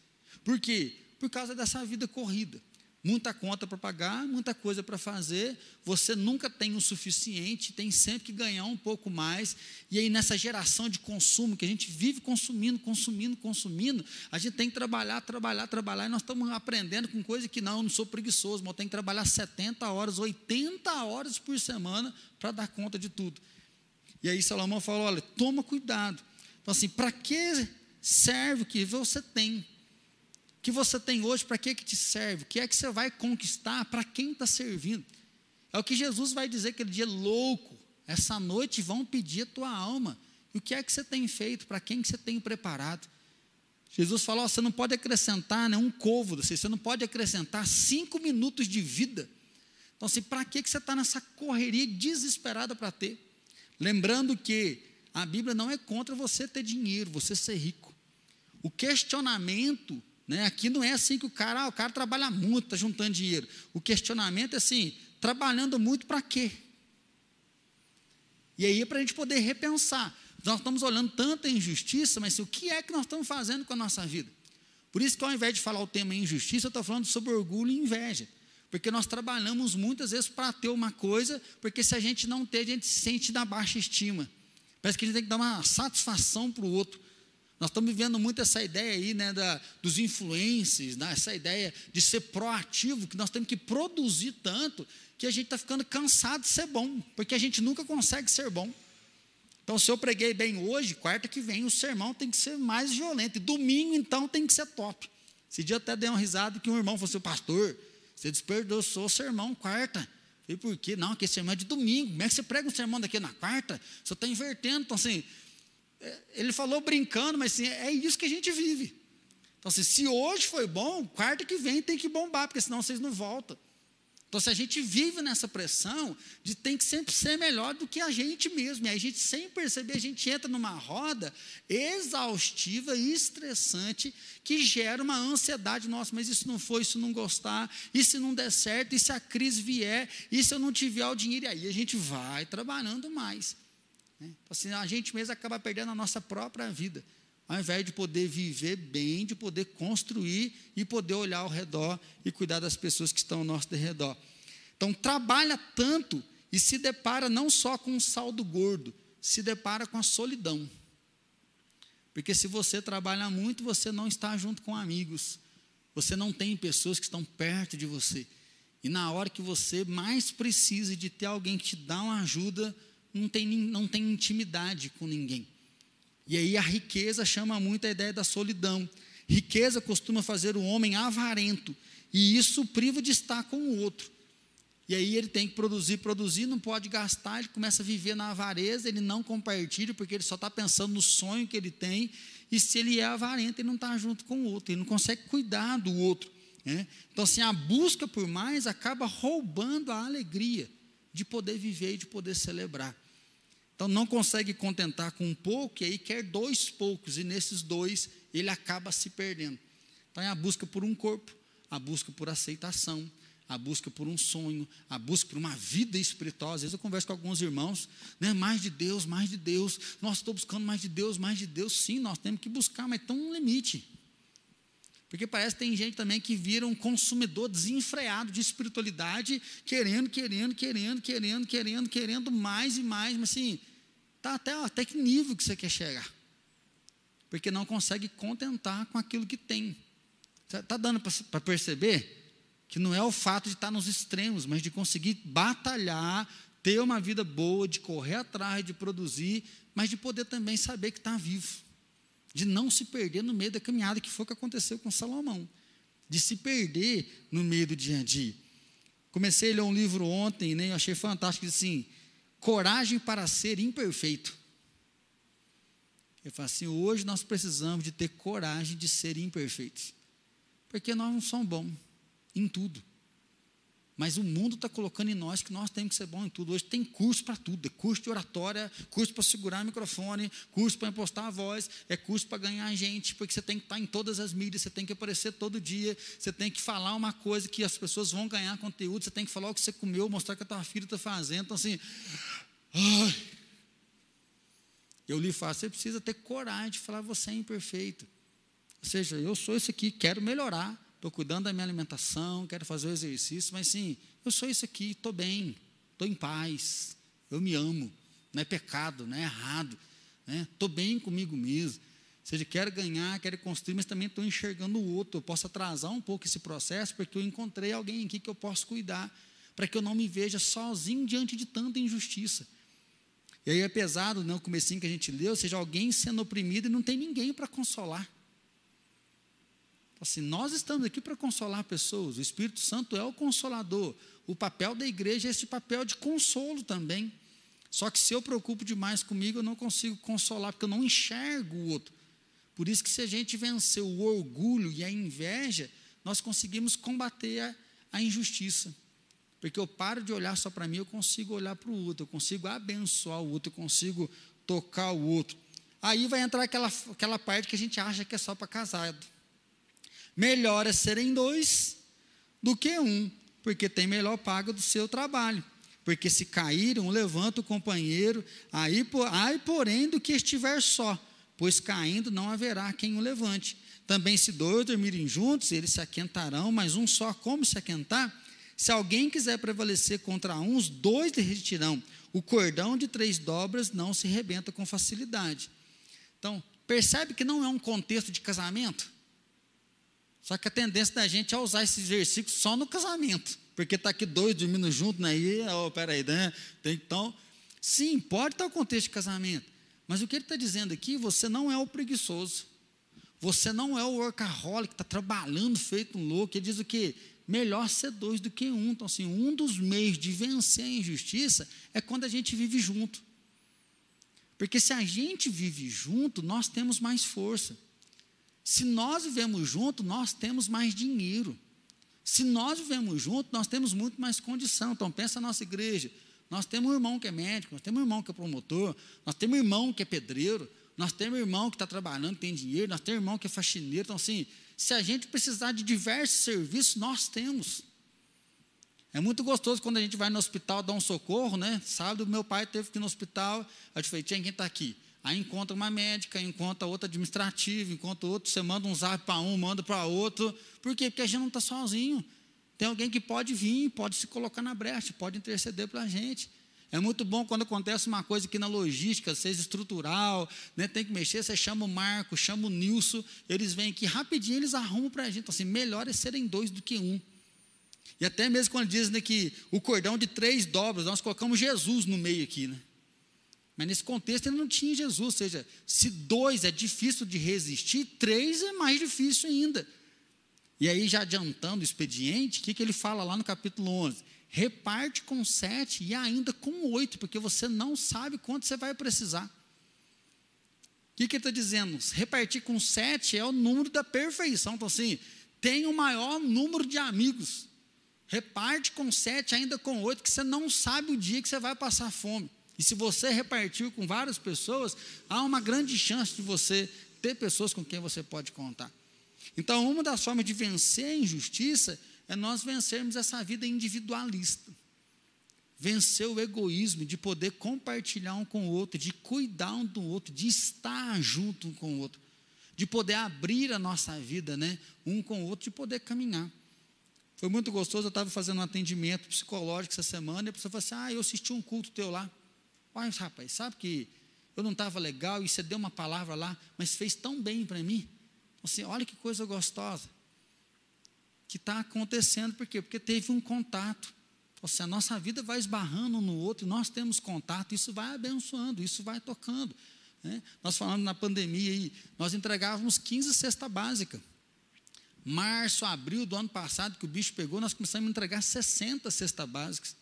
Por quê? Por causa dessa vida corrida muita conta para pagar, muita coisa para fazer, você nunca tem o suficiente, tem sempre que ganhar um pouco mais. E aí, nessa geração de consumo, que a gente vive consumindo, consumindo, consumindo, a gente tem que trabalhar, trabalhar, trabalhar, e nós estamos aprendendo com coisa que não, eu não sou preguiçoso, mas eu tenho que trabalhar 70 horas, 80 horas por semana para dar conta de tudo. E aí Salomão falou: olha, toma cuidado. Então, assim, para que serve o que você tem? Que você tem hoje, para que, que te serve? O que é que você vai conquistar? Para quem está servindo? É o que Jesus vai dizer aquele dia louco. Essa noite vão pedir a tua alma. E o que é que você tem feito? Para quem que você tem preparado? Jesus falou: você não pode acrescentar né, um côvado, você não pode acrescentar cinco minutos de vida. Então, assim, para que, que você está nessa correria desesperada para ter? Lembrando que a Bíblia não é contra você ter dinheiro, você ser rico. O questionamento né? Aqui não é assim que o cara, ah, o cara trabalha muito, está juntando dinheiro. O questionamento é assim: trabalhando muito para quê? E aí, para a gente poder repensar, Nós estamos olhando tanta injustiça, mas o que é que nós estamos fazendo com a nossa vida? Por isso que ao invés de falar o tema injustiça, eu estou falando sobre orgulho e inveja. Porque nós trabalhamos muitas vezes para ter uma coisa, porque se a gente não ter, a gente se sente na baixa estima. Parece que a gente tem que dar uma satisfação para o outro. Nós estamos vivendo muito essa ideia aí, né, da, dos influencers, né, essa ideia de ser proativo, que nós temos que produzir tanto, que a gente está ficando cansado de ser bom, porque a gente nunca consegue ser bom. Então, se eu preguei bem hoje, quarta que vem, o sermão tem que ser mais violento. E domingo, então, tem que ser top. Esse dia até dei uma risada que um irmão falou assim, pastor, você desperdiçou o sermão quarta. E por quê? Não, que sermão é de domingo. Como é que você prega um sermão daqui na quarta? Você está invertendo. Então, assim, ele falou brincando, mas assim, é isso que a gente vive. Então, assim, se hoje foi bom, quarta que vem tem que bombar, porque senão vocês não voltam. Então, se a gente vive nessa pressão de tem que sempre ser melhor do que a gente mesmo, e a gente, sem perceber, a gente entra numa roda exaustiva e estressante que gera uma ansiedade, nossa, mas isso não foi, isso não gostar, e se não der certo, e se a crise vier, e se eu não tiver o dinheiro, e aí a gente vai trabalhando mais. Né? Assim, a gente mesmo acaba perdendo a nossa própria vida ao invés de poder viver bem, de poder construir e poder olhar ao redor e cuidar das pessoas que estão ao nosso redor. Então, trabalha tanto e se depara não só com um saldo gordo, se depara com a solidão. Porque se você trabalha muito, você não está junto com amigos, você não tem pessoas que estão perto de você. E na hora que você mais precisa de ter alguém que te dá uma ajuda, não tem, não tem intimidade com ninguém. E aí a riqueza chama muito a ideia da solidão. Riqueza costuma fazer o homem avarento, e isso priva de estar com o outro. E aí ele tem que produzir, produzir, não pode gastar, ele começa a viver na avareza, ele não compartilha, porque ele só está pensando no sonho que ele tem, e se ele é avarento, ele não está junto com o outro, ele não consegue cuidar do outro. Né? Então, assim, a busca por mais acaba roubando a alegria de poder viver e de poder celebrar. Então não consegue contentar com um pouco e aí quer dois poucos, e nesses dois ele acaba se perdendo. Então é a busca por um corpo, a busca por aceitação, a busca por um sonho, a busca por uma vida espiritual. Às vezes eu converso com alguns irmãos, né, mais de Deus, mais de Deus. Nós estou buscando mais de Deus, mais de Deus. Sim, nós temos que buscar, mas tem um limite. Porque parece que tem gente também que vira um consumidor desenfreado de espiritualidade, querendo, querendo, querendo, querendo, querendo, querendo mais e mais, mas assim, Tá até, até que nível que você quer chegar. Porque não consegue contentar com aquilo que tem. Está dando para perceber que não é o fato de estar nos extremos, mas de conseguir batalhar, ter uma vida boa, de correr atrás, de produzir, mas de poder também saber que está vivo. De não se perder no meio da caminhada, que foi o que aconteceu com Salomão. De se perder no meio do dia a dia. Comecei a ler um livro ontem, né, eu achei fantástico, assim, coragem para ser imperfeito. Ele fala assim: hoje nós precisamos de ter coragem de ser imperfeitos, porque nós não somos bons em tudo. Mas o mundo está colocando em nós que nós temos que ser bom em tudo. Hoje tem curso para tudo: é curso de oratória, curso para segurar o microfone, curso para impostar a voz, é curso para ganhar gente, porque você tem que estar em todas as mídias, você tem que aparecer todo dia, você tem que falar uma coisa que as pessoas vão ganhar conteúdo, você tem que falar o que você comeu, mostrar o que a tua filha está fazendo. Então, assim, ai, eu lhe faço, você precisa ter coragem de falar, você é imperfeito. Ou seja, eu sou esse aqui, quero melhorar estou cuidando da minha alimentação, quero fazer o exercício, mas sim, eu sou isso aqui, estou bem, estou em paz, eu me amo, não é pecado, não é errado, estou né? bem comigo mesmo. Ou seja, quero ganhar, quero construir, mas também estou enxergando o outro. Eu posso atrasar um pouco esse processo, porque eu encontrei alguém aqui que eu posso cuidar, para que eu não me veja sozinho diante de tanta injustiça. E aí é pesado, né, o comecinho que a gente leu, ou seja, alguém sendo oprimido e não tem ninguém para consolar. Assim, nós estamos aqui para consolar pessoas, o Espírito Santo é o consolador. O papel da igreja é esse papel de consolo também. Só que se eu preocupo demais comigo, eu não consigo consolar, porque eu não enxergo o outro. Por isso que se a gente vencer o orgulho e a inveja, nós conseguimos combater a, a injustiça. Porque eu paro de olhar só para mim, eu consigo olhar para o outro, eu consigo abençoar o outro, eu consigo tocar o outro. Aí vai entrar aquela, aquela parte que a gente acha que é só para casado. Melhor é serem dois do que um, porque tem melhor paga do seu trabalho. porque se caíram, levanta o companheiro, aí, ai, porém, do que estiver só, pois caindo não haverá quem o levante. Também se dois dormirem juntos, eles se aquentarão, mas um só como se aquentar? Se alguém quiser prevalecer contra uns, dois derretirão. O cordão de três dobras não se rebenta com facilidade. Então, percebe que não é um contexto de casamento? Só que a tendência da gente é usar esses versículos só no casamento. Porque está aqui dois dormindo junto, né? E, oh, peraí, né? Então, sim, pode estar o contexto de casamento. Mas o que ele está dizendo aqui, você não é o preguiçoso. Você não é o workaholic que está trabalhando feito um louco. Ele diz o quê? Melhor ser dois do que um. Então, assim, um dos meios de vencer a injustiça é quando a gente vive junto. Porque se a gente vive junto, nós temos mais força. Se nós vivemos junto, nós temos mais dinheiro. Se nós vivemos junto, nós temos muito mais condição. Então, pensa a nossa igreja. Nós temos um irmão que é médico, nós temos um irmão que é promotor, nós temos um irmão que é pedreiro, nós temos um irmão que está trabalhando, tem dinheiro, nós temos um irmão que é faxineiro. Então, assim, se a gente precisar de diversos serviços, nós temos. É muito gostoso quando a gente vai no hospital dar um socorro, né? Sábado, meu pai teve que ir no hospital, a gente falei, tinha quem está aqui? Aí encontra uma médica, encontra outra administrativa, encontra outro, você manda um zap para um, manda para outro. Por quê? Porque a gente não está sozinho. Tem alguém que pode vir, pode se colocar na brecha, pode interceder para a gente. É muito bom quando acontece uma coisa aqui na logística, seja estrutural, né, tem que mexer, você chama o Marco, chama o Nilson, eles vêm aqui rapidinho, eles arrumam para a gente. Então, assim, melhor é serem dois do que um. E até mesmo quando dizem né, que o cordão de três dobras, nós colocamos Jesus no meio aqui, né? Mas nesse contexto ele não tinha Jesus, ou seja, se dois é difícil de resistir, três é mais difícil ainda. E aí, já adiantando o expediente, o que, que ele fala lá no capítulo 11? Reparte com sete e ainda com oito, porque você não sabe quanto você vai precisar. O que, que ele está dizendo? Repartir com sete é o número da perfeição. Então, assim, tem o maior número de amigos. Reparte com sete, ainda com oito, que você não sabe o dia que você vai passar fome. E se você repartiu com várias pessoas, há uma grande chance de você ter pessoas com quem você pode contar. Então, uma das formas de vencer a injustiça é nós vencermos essa vida individualista. Vencer o egoísmo, de poder compartilhar um com o outro, de cuidar um do outro, de estar junto um com o outro, de poder abrir a nossa vida, né, um com o outro, de poder caminhar. Foi muito gostoso, eu estava fazendo um atendimento psicológico essa semana, e a pessoa falou assim: Ah, eu assisti um culto teu lá. Mas, rapaz, sabe que eu não estava legal e você deu uma palavra lá, mas fez tão bem para mim. Assim, olha que coisa gostosa. Que está acontecendo, por quê? Porque teve um contato. Assim, a nossa vida vai esbarrando um no outro, nós temos contato, isso vai abençoando, isso vai tocando. Né? Nós falando na pandemia aí, nós entregávamos 15 cesta básica. Março, abril do ano passado, que o bicho pegou, nós começamos a entregar 60 cestas básicas.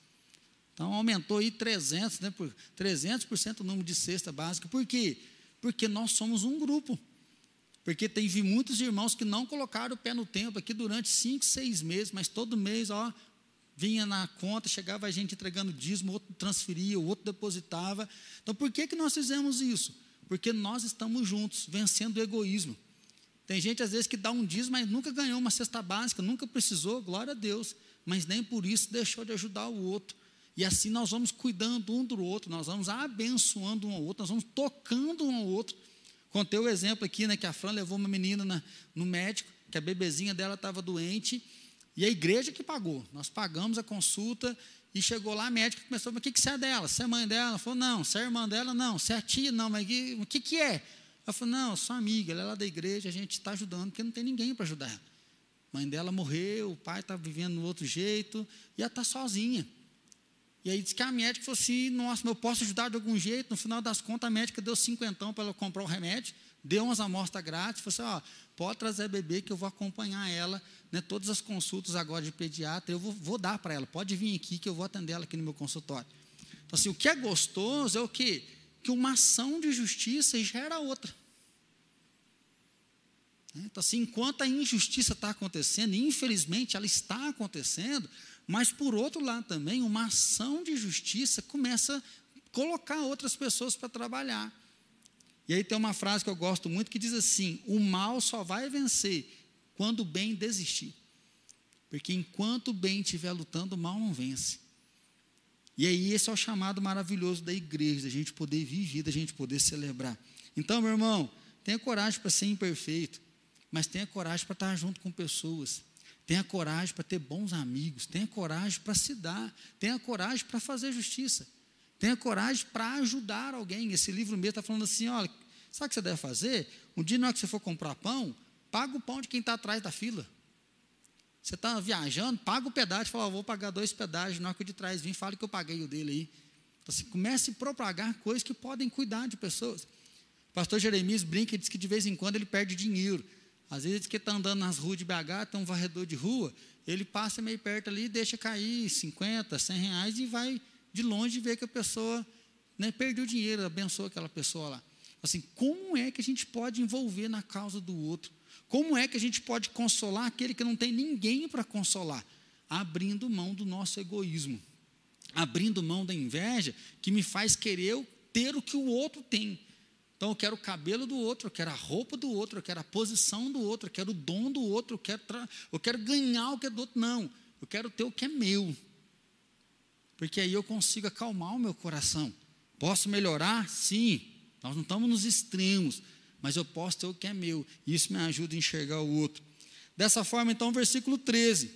Então aumentou aí 300, né, por 300% o número de cesta básica. Por quê? Porque nós somos um grupo. Porque teve muitos irmãos que não colocaram o pé no tempo aqui durante cinco, seis meses, mas todo mês, ó, vinha na conta, chegava a gente entregando dízimo, outro transferia, o outro depositava. Então, por que, que nós fizemos isso? Porque nós estamos juntos, vencendo o egoísmo. Tem gente, às vezes, que dá um dízimo, mas nunca ganhou uma cesta básica, nunca precisou, glória a Deus, mas nem por isso deixou de ajudar o outro. E assim nós vamos cuidando um do outro, nós vamos abençoando um ao outro, nós vamos tocando um ao outro. Contei o exemplo aqui, né, que a Fran levou uma menina na, no médico, que a bebezinha dela estava doente, e a igreja que pagou. Nós pagamos a consulta e chegou lá, a médica começou, mas o que, que você é dela? Você é mãe dela? Ela falou, não. Você é irmã dela? Não. Você é tia? Não. Mas o que, que é? Ela falou, não, sou amiga, ela é lá da igreja, a gente está ajudando, porque não tem ninguém para ajudar ela. Mãe dela morreu, o pai está vivendo do outro jeito, e ela está sozinha. E aí disse que a médica falou assim, nossa, eu posso ajudar de algum jeito? No final das contas, a médica deu cinquentão para ela comprar o remédio, deu umas amostras grátis, falou assim, ó, pode trazer a bebê que eu vou acompanhar ela, né, todas as consultas agora de pediatra, eu vou, vou dar para ela, pode vir aqui que eu vou atender ela aqui no meu consultório. Então, assim, o que é gostoso é o quê? Que uma ação de justiça gera outra. Então, assim, enquanto a injustiça está acontecendo, e infelizmente ela está acontecendo, mas, por outro lado, também, uma ação de justiça começa a colocar outras pessoas para trabalhar. E aí tem uma frase que eu gosto muito que diz assim: o mal só vai vencer quando o bem desistir. Porque enquanto o bem estiver lutando, o mal não vence. E aí, esse é o chamado maravilhoso da igreja, da gente poder viver, da gente poder celebrar. Então, meu irmão, tenha coragem para ser imperfeito, mas tenha coragem para estar junto com pessoas. Tenha coragem para ter bons amigos, tenha coragem para se dar, tenha coragem para fazer justiça, tenha coragem para ajudar alguém. Esse livro mesmo está falando assim: olha, sabe o que você deve fazer? Um dia, na hora que você for comprar pão, paga o pão de quem está atrás da fila. Você está viajando, paga o pedágio, fala, vou pagar dois pedágios, na hora que de trás vim, fala que eu paguei o dele aí. Então, assim, comece a propagar coisas que podem cuidar de pessoas. Pastor Jeremias brinca e diz que de vez em quando ele perde dinheiro. Às vezes que está andando nas ruas de BH, tem um varredor de rua, ele passa meio perto ali, deixa cair 50, 100 reais e vai de longe ver que a pessoa né, perdeu dinheiro, abençoa aquela pessoa lá. Assim, como é que a gente pode envolver na causa do outro? Como é que a gente pode consolar aquele que não tem ninguém para consolar? Abrindo mão do nosso egoísmo, abrindo mão da inveja que me faz querer ter o que o outro tem. Então eu quero o cabelo do outro, eu quero a roupa do outro, eu quero a posição do outro, eu quero o dom do outro, eu quero, eu quero ganhar o que é do outro. Não, eu quero ter o que é meu. Porque aí eu consigo acalmar o meu coração. Posso melhorar? Sim. Nós não estamos nos extremos, mas eu posso ter o que é meu. Isso me ajuda a enxergar o outro. Dessa forma, então, versículo 13.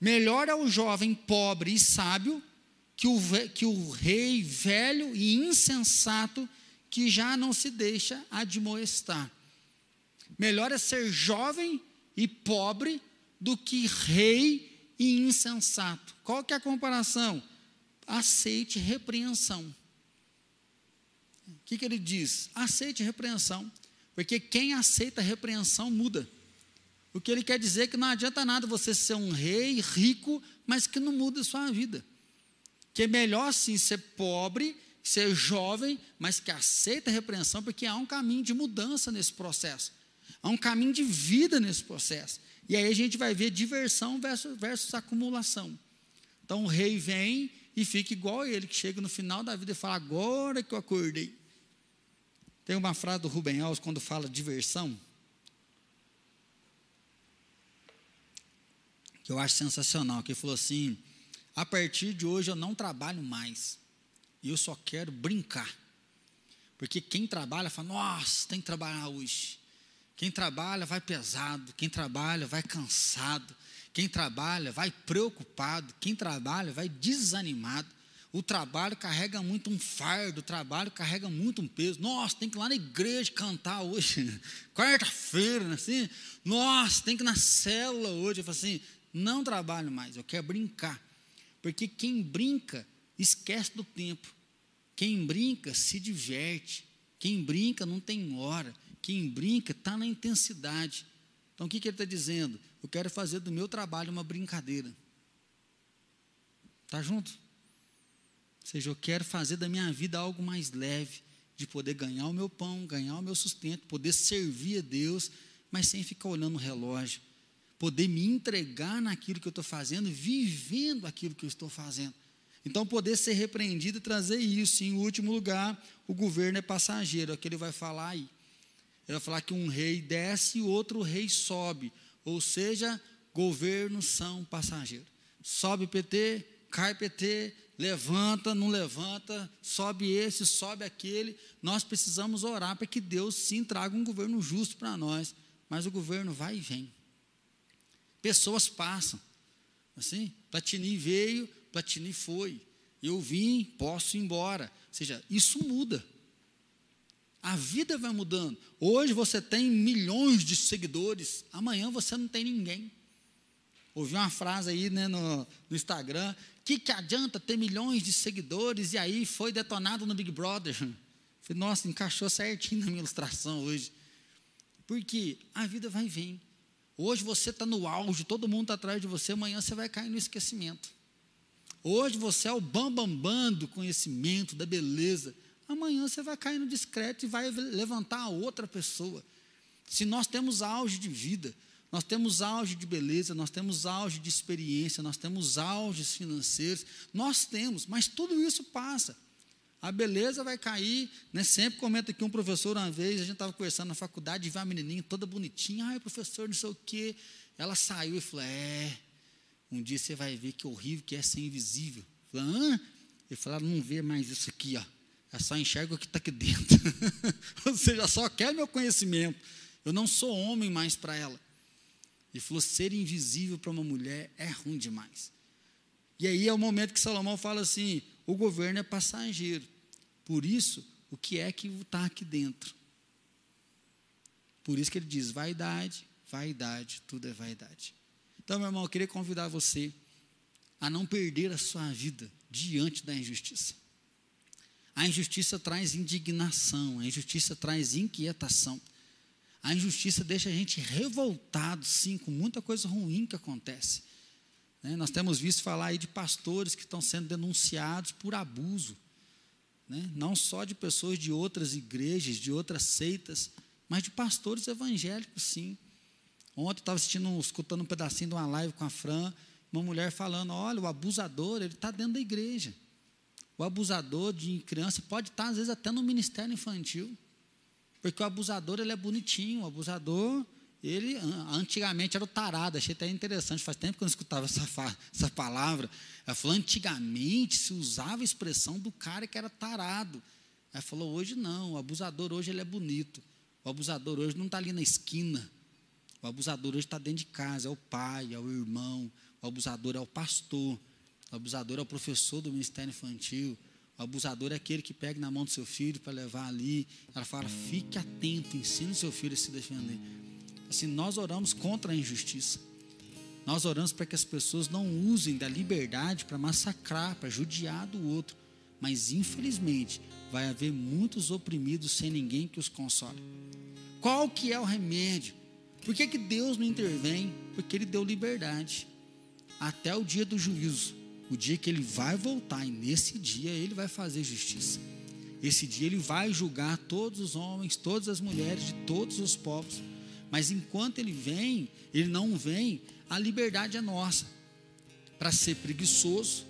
Melhor é o jovem pobre e sábio que o, que o rei velho e insensato que já não se deixa admoestar. Melhor é ser jovem e pobre do que rei e insensato. Qual que é a comparação? Aceite repreensão. O que, que ele diz? Aceite repreensão. Porque quem aceita repreensão muda. O que ele quer dizer é que não adianta nada você ser um rei rico, mas que não muda a sua vida. Que é melhor sim ser pobre ser jovem, mas que aceita a repreensão, porque há um caminho de mudança nesse processo. Há um caminho de vida nesse processo. E aí a gente vai ver diversão versus, versus acumulação. Então o rei vem e fica igual ele, que chega no final da vida e fala: Agora que eu acordei. Tem uma frase do Rubem Alves quando fala diversão, que eu acho sensacional, que ele falou assim: a partir de hoje eu não trabalho mais e eu só quero brincar. Porque quem trabalha fala, nossa, tem que trabalhar hoje. Quem trabalha vai pesado, quem trabalha vai cansado, quem trabalha vai preocupado, quem trabalha vai desanimado. O trabalho carrega muito um fardo, o trabalho carrega muito um peso. Nossa, tem que ir lá na igreja cantar hoje, quarta-feira, assim. Nossa, tem que ir na célula hoje. Eu falo assim, não trabalho mais, eu quero brincar. Porque quem brinca esquece do tempo. Quem brinca se diverte. Quem brinca não tem hora. Quem brinca está na intensidade. Então o que, que ele está dizendo? Eu quero fazer do meu trabalho uma brincadeira. Está junto? Ou seja, eu quero fazer da minha vida algo mais leve, de poder ganhar o meu pão, ganhar o meu sustento, poder servir a Deus, mas sem ficar olhando o relógio. Poder me entregar naquilo que eu estou fazendo, vivendo aquilo que eu estou fazendo. Então, poder ser repreendido e trazer isso. E, em último lugar, o governo é passageiro, é o que ele vai falar aí. Ele vai falar que um rei desce e outro rei sobe. Ou seja, governos são passageiros. Sobe PT, cai PT, levanta, não levanta, sobe esse, sobe aquele. Nós precisamos orar para que Deus sim traga um governo justo para nós. Mas o governo vai e vem. Pessoas passam. Assim, Platini veio, Platini foi. Eu vim, posso ir embora. Ou seja, isso muda. A vida vai mudando. Hoje você tem milhões de seguidores, amanhã você não tem ninguém. Ouvi uma frase aí né, no, no Instagram: que, que adianta ter milhões de seguidores e aí foi detonado no Big Brother? Falei, nossa, encaixou certinho na minha ilustração hoje. Porque a vida vai vem. Hoje você está no auge, todo mundo está atrás de você, amanhã você vai cair no esquecimento. Hoje você é o bambambam bam, do conhecimento, da beleza. Amanhã você vai cair no discreto e vai levantar a outra pessoa. Se nós temos auge de vida, nós temos auge de beleza, nós temos auge de experiência, nós temos auges financeiros, nós temos, mas tudo isso passa. A beleza vai cair, né? Sempre comenta que um professor, uma vez, a gente estava conversando na faculdade, e viu uma menininha toda bonitinha, ai, professor, não sei o quê. Ela saiu e falou: É, um dia você vai ver que horrível que é ser invisível. Falei, Hã? Ele falou: não vê mais isso aqui, ó. É só enxerga o que está aqui dentro. Ou seja, só quer meu conhecimento. Eu não sou homem mais para ela. Ele falou: ser invisível para uma mulher é ruim demais. E aí é o momento que Salomão fala assim: o governo é passageiro. Por isso, o que é que está aqui dentro? Por isso que ele diz: vaidade, vaidade, tudo é vaidade. Então, meu irmão, eu queria convidar você a não perder a sua vida diante da injustiça. A injustiça traz indignação, a injustiça traz inquietação. A injustiça deixa a gente revoltado, sim, com muita coisa ruim que acontece. Né? Nós temos visto falar aí de pastores que estão sendo denunciados por abuso, né? não só de pessoas de outras igrejas, de outras seitas, mas de pastores evangélicos, sim. Ontem eu estava assistindo, escutando um pedacinho de uma live com a Fran, uma mulher falando: olha, o abusador, ele está dentro da igreja. O abusador de criança pode estar, às vezes, até no ministério infantil. Porque o abusador, ele é bonitinho. O abusador, ele antigamente era o tarado. Achei até interessante. Faz tempo que eu não escutava essa, essa palavra. Ela falou: antigamente se usava a expressão do cara que era tarado. Ela falou: hoje não. O abusador hoje ele é bonito. O abusador hoje não está ali na esquina. O abusador hoje está dentro de casa. É o pai, é o irmão, o abusador é o pastor, o abusador é o professor do ministério infantil, o abusador é aquele que pega na mão do seu filho para levar ali. Ela fala: fique atento, ensine o seu filho a se defender. Assim, nós oramos contra a injustiça. Nós oramos para que as pessoas não usem da liberdade para massacrar, para judiar do outro. Mas, infelizmente, vai haver muitos oprimidos sem ninguém que os console. Qual que é o remédio? Por que, que Deus não intervém? Porque Ele deu liberdade até o dia do juízo, o dia que ele vai voltar, e nesse dia ele vai fazer justiça. Esse dia ele vai julgar todos os homens, todas as mulheres de todos os povos. Mas enquanto ele vem, ele não vem, a liberdade é nossa. Para ser preguiçoso,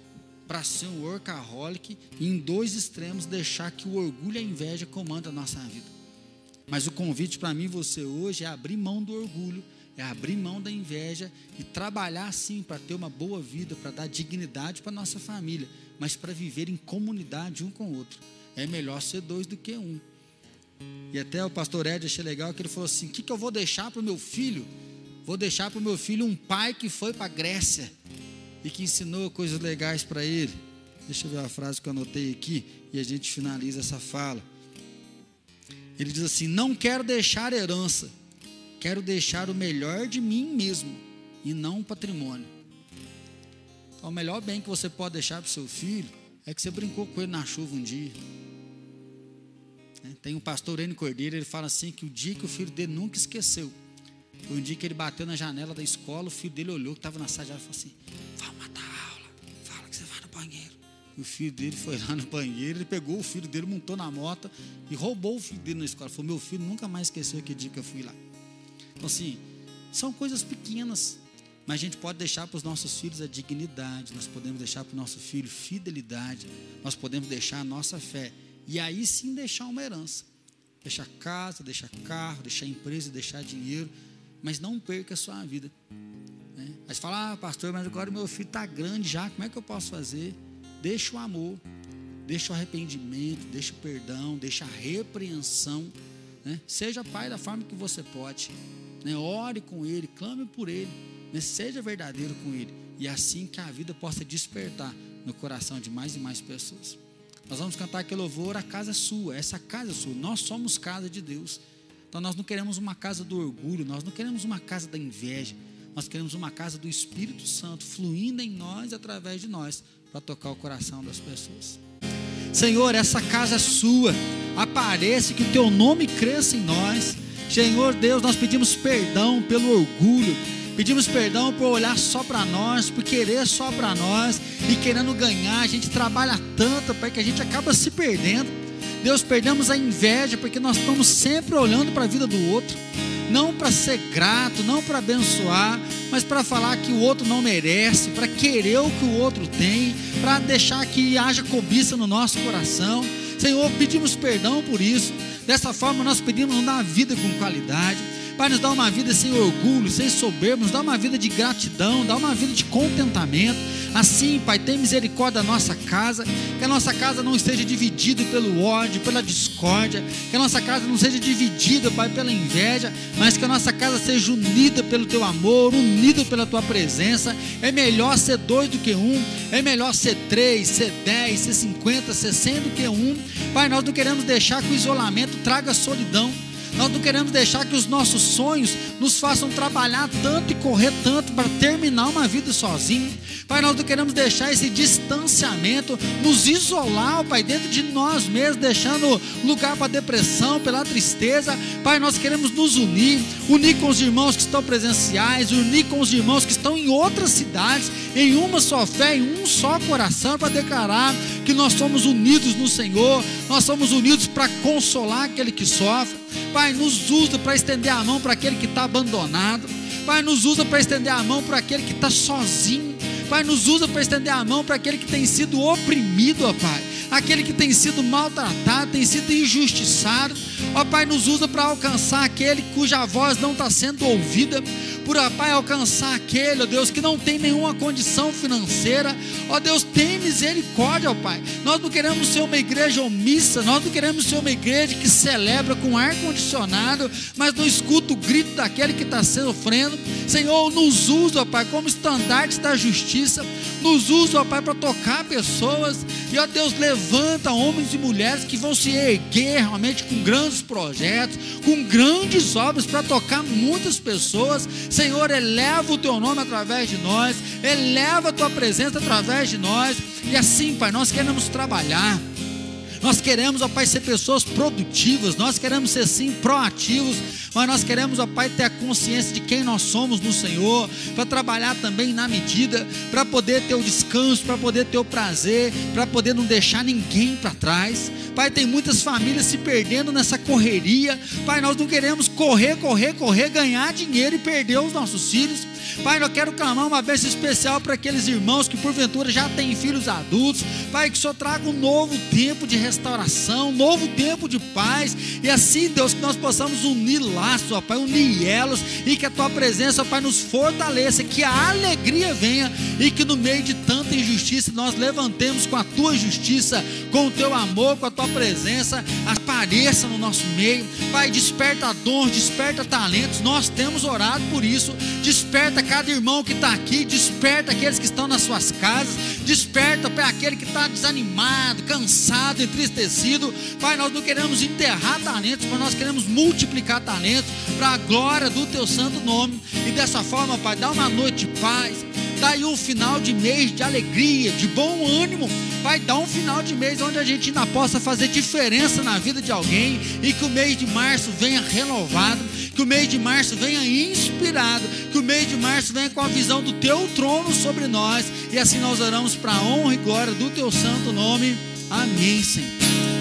para ser um workaholic, e em dois extremos deixar que o orgulho e a inveja comandem a nossa vida. Mas o convite para mim você hoje é abrir mão do orgulho é abrir mão da inveja e trabalhar sim para ter uma boa vida, para dar dignidade para nossa família, mas para viver em comunidade um com o outro. É melhor ser dois do que um. E até o pastor Ed achei legal que ele falou assim: o que, que eu vou deixar para o meu filho? Vou deixar para o meu filho um pai que foi para a Grécia e que ensinou coisas legais para ele. Deixa eu ver a frase que eu anotei aqui e a gente finaliza essa fala. Ele diz assim: Não quero deixar herança Quero deixar o melhor de mim mesmo e não um patrimônio. Então, o melhor bem que você pode deixar para o seu filho é que você brincou com ele na chuva um dia. Né? Tem um pastor N Cordeiro, ele fala assim que o dia que o filho dele nunca esqueceu, foi um dia que ele bateu na janela da escola, o filho dele olhou que estava na sala e falou assim: Vamos matar a aula, fala que você vai no banheiro. E o filho dele foi lá no banheiro, ele pegou o filho dele, montou na moto e roubou o filho dele na escola. Falou: Meu filho nunca mais esqueceu aquele dia que eu fui lá. Então, assim, são coisas pequenas, mas a gente pode deixar para os nossos filhos a dignidade, nós podemos deixar para o nosso filho fidelidade, nós podemos deixar a nossa fé, e aí sim deixar uma herança. Deixar casa, deixar carro, deixar empresa, deixar dinheiro, mas não perca a sua vida. Né? Aí você fala, ah, pastor, mas agora meu filho está grande já, como é que eu posso fazer? Deixa o amor, deixa o arrependimento, deixa o perdão, deixa a repreensão. Né? Seja pai da forma que você pode. Né? Ore com Ele, clame por Ele, né? seja verdadeiro com Ele. E é assim que a vida possa despertar no coração de mais e mais pessoas. Nós vamos cantar aquele louvor, a casa é sua, essa casa é sua. Nós somos casa de Deus. Então nós não queremos uma casa do orgulho, nós não queremos uma casa da inveja. Nós queremos uma casa do Espírito Santo fluindo em nós através de nós para tocar o coração das pessoas. Senhor, essa casa é sua. Aparece que o teu nome cresça em nós. Senhor Deus, nós pedimos perdão pelo orgulho, pedimos perdão por olhar só para nós, por querer só para nós e querendo ganhar. A gente trabalha tanto para que a gente acaba se perdendo. Deus, perdemos a inveja porque nós estamos sempre olhando para a vida do outro, não para ser grato, não para abençoar, mas para falar que o outro não merece, para querer o que o outro tem, para deixar que haja cobiça no nosso coração. Senhor, pedimos perdão por isso. Dessa forma, nós pedimos uma vida com qualidade. Pai, nos dá uma vida sem orgulho, sem soberbo, nos dá uma vida de gratidão, dá uma vida de contentamento. Assim, Pai, tem misericórdia da nossa casa, que a nossa casa não esteja dividida pelo ódio, pela discórdia, que a nossa casa não seja dividida, Pai, pela inveja, mas que a nossa casa seja unida pelo Teu amor, unida pela Tua presença. É melhor ser dois do que um, é melhor ser três, ser dez, ser cinquenta, ser cem do que um. Pai, nós não queremos deixar que o isolamento traga solidão. Nós não queremos deixar que os nossos sonhos nos façam trabalhar tanto e correr tanto para terminar uma vida sozinho. Pai, nós não queremos deixar esse distanciamento nos isolar, Pai, dentro de nós mesmos, deixando lugar para depressão, pela tristeza. Pai, nós queremos nos unir, unir com os irmãos que estão presenciais, unir com os irmãos que estão em outras cidades, em uma só fé, em um só coração, para declarar que nós somos unidos no Senhor, nós somos unidos para consolar aquele que sofre. Pai, nos usa para estender a mão para aquele que está abandonado. Pai, nos usa para estender a mão para aquele que está sozinho. Pai, nos usa para estender a mão para aquele que tem sido oprimido, ó Pai. Aquele que tem sido maltratado, tem sido injustiçado. Ó Pai, nos usa para alcançar aquele cuja voz não está sendo ouvida por, ó Pai, alcançar aquele, ó Deus, que não tem nenhuma condição financeira. Ó Deus, tem misericórdia, ó Pai. Nós não queremos ser uma igreja omissa, nós não queremos ser uma igreja que celebra com ar-condicionado, mas não escuta o grito daquele que está sofrendo. Senhor, nos usa, ó Pai, como estandarte da justiça, nos usa, ó Pai, para tocar pessoas. E, ó Deus, levanta homens e mulheres que vão se erguer realmente com grandes projetos, com grandes obras para tocar muitas pessoas. Senhor, eleva o teu nome através de nós, eleva a tua presença através de nós, e assim, Pai, nós queremos trabalhar. Nós queremos, ó Pai, ser pessoas produtivas, nós queremos ser sim proativos, mas nós queremos, ó Pai, ter a consciência de quem nós somos no Senhor, para trabalhar também na medida, para poder ter o descanso, para poder ter o prazer, para poder não deixar ninguém para trás. Pai, tem muitas famílias se perdendo nessa correria. Pai, nós não queremos correr, correr, correr, ganhar dinheiro e perder os nossos filhos. Pai, eu quero clamar uma bênção especial para aqueles irmãos que porventura já têm filhos adultos. Pai, que o Senhor traga um novo tempo de restauração, um novo tempo de paz. E assim, Deus, que nós possamos unir laços, ó Pai, unir elos. E que a Tua presença, ó Pai, nos fortaleça. Que a alegria venha. E que no meio de tanta injustiça nós levantemos com a Tua justiça, com o Teu amor, com a Tua presença. Apareça no nosso meio. Pai, desperta dons, desperta talentos. Nós temos orado por isso. Desperta cada irmão que está aqui, desperta aqueles que estão nas suas casas, desperta para aquele que está desanimado, cansado, entristecido. Pai, nós não queremos enterrar talentos, mas nós queremos multiplicar talentos para a glória do teu santo nome. E dessa forma, Pai, dá uma noite de paz dá aí um final de mês de alegria, de bom ânimo. Vai dar um final de mês onde a gente ainda possa fazer diferença na vida de alguém e que o mês de março venha renovado, que o mês de março venha inspirado, que o mês de março venha com a visão do teu trono sobre nós e assim nós oramos para a honra e glória do teu santo nome. Amém, Senhor.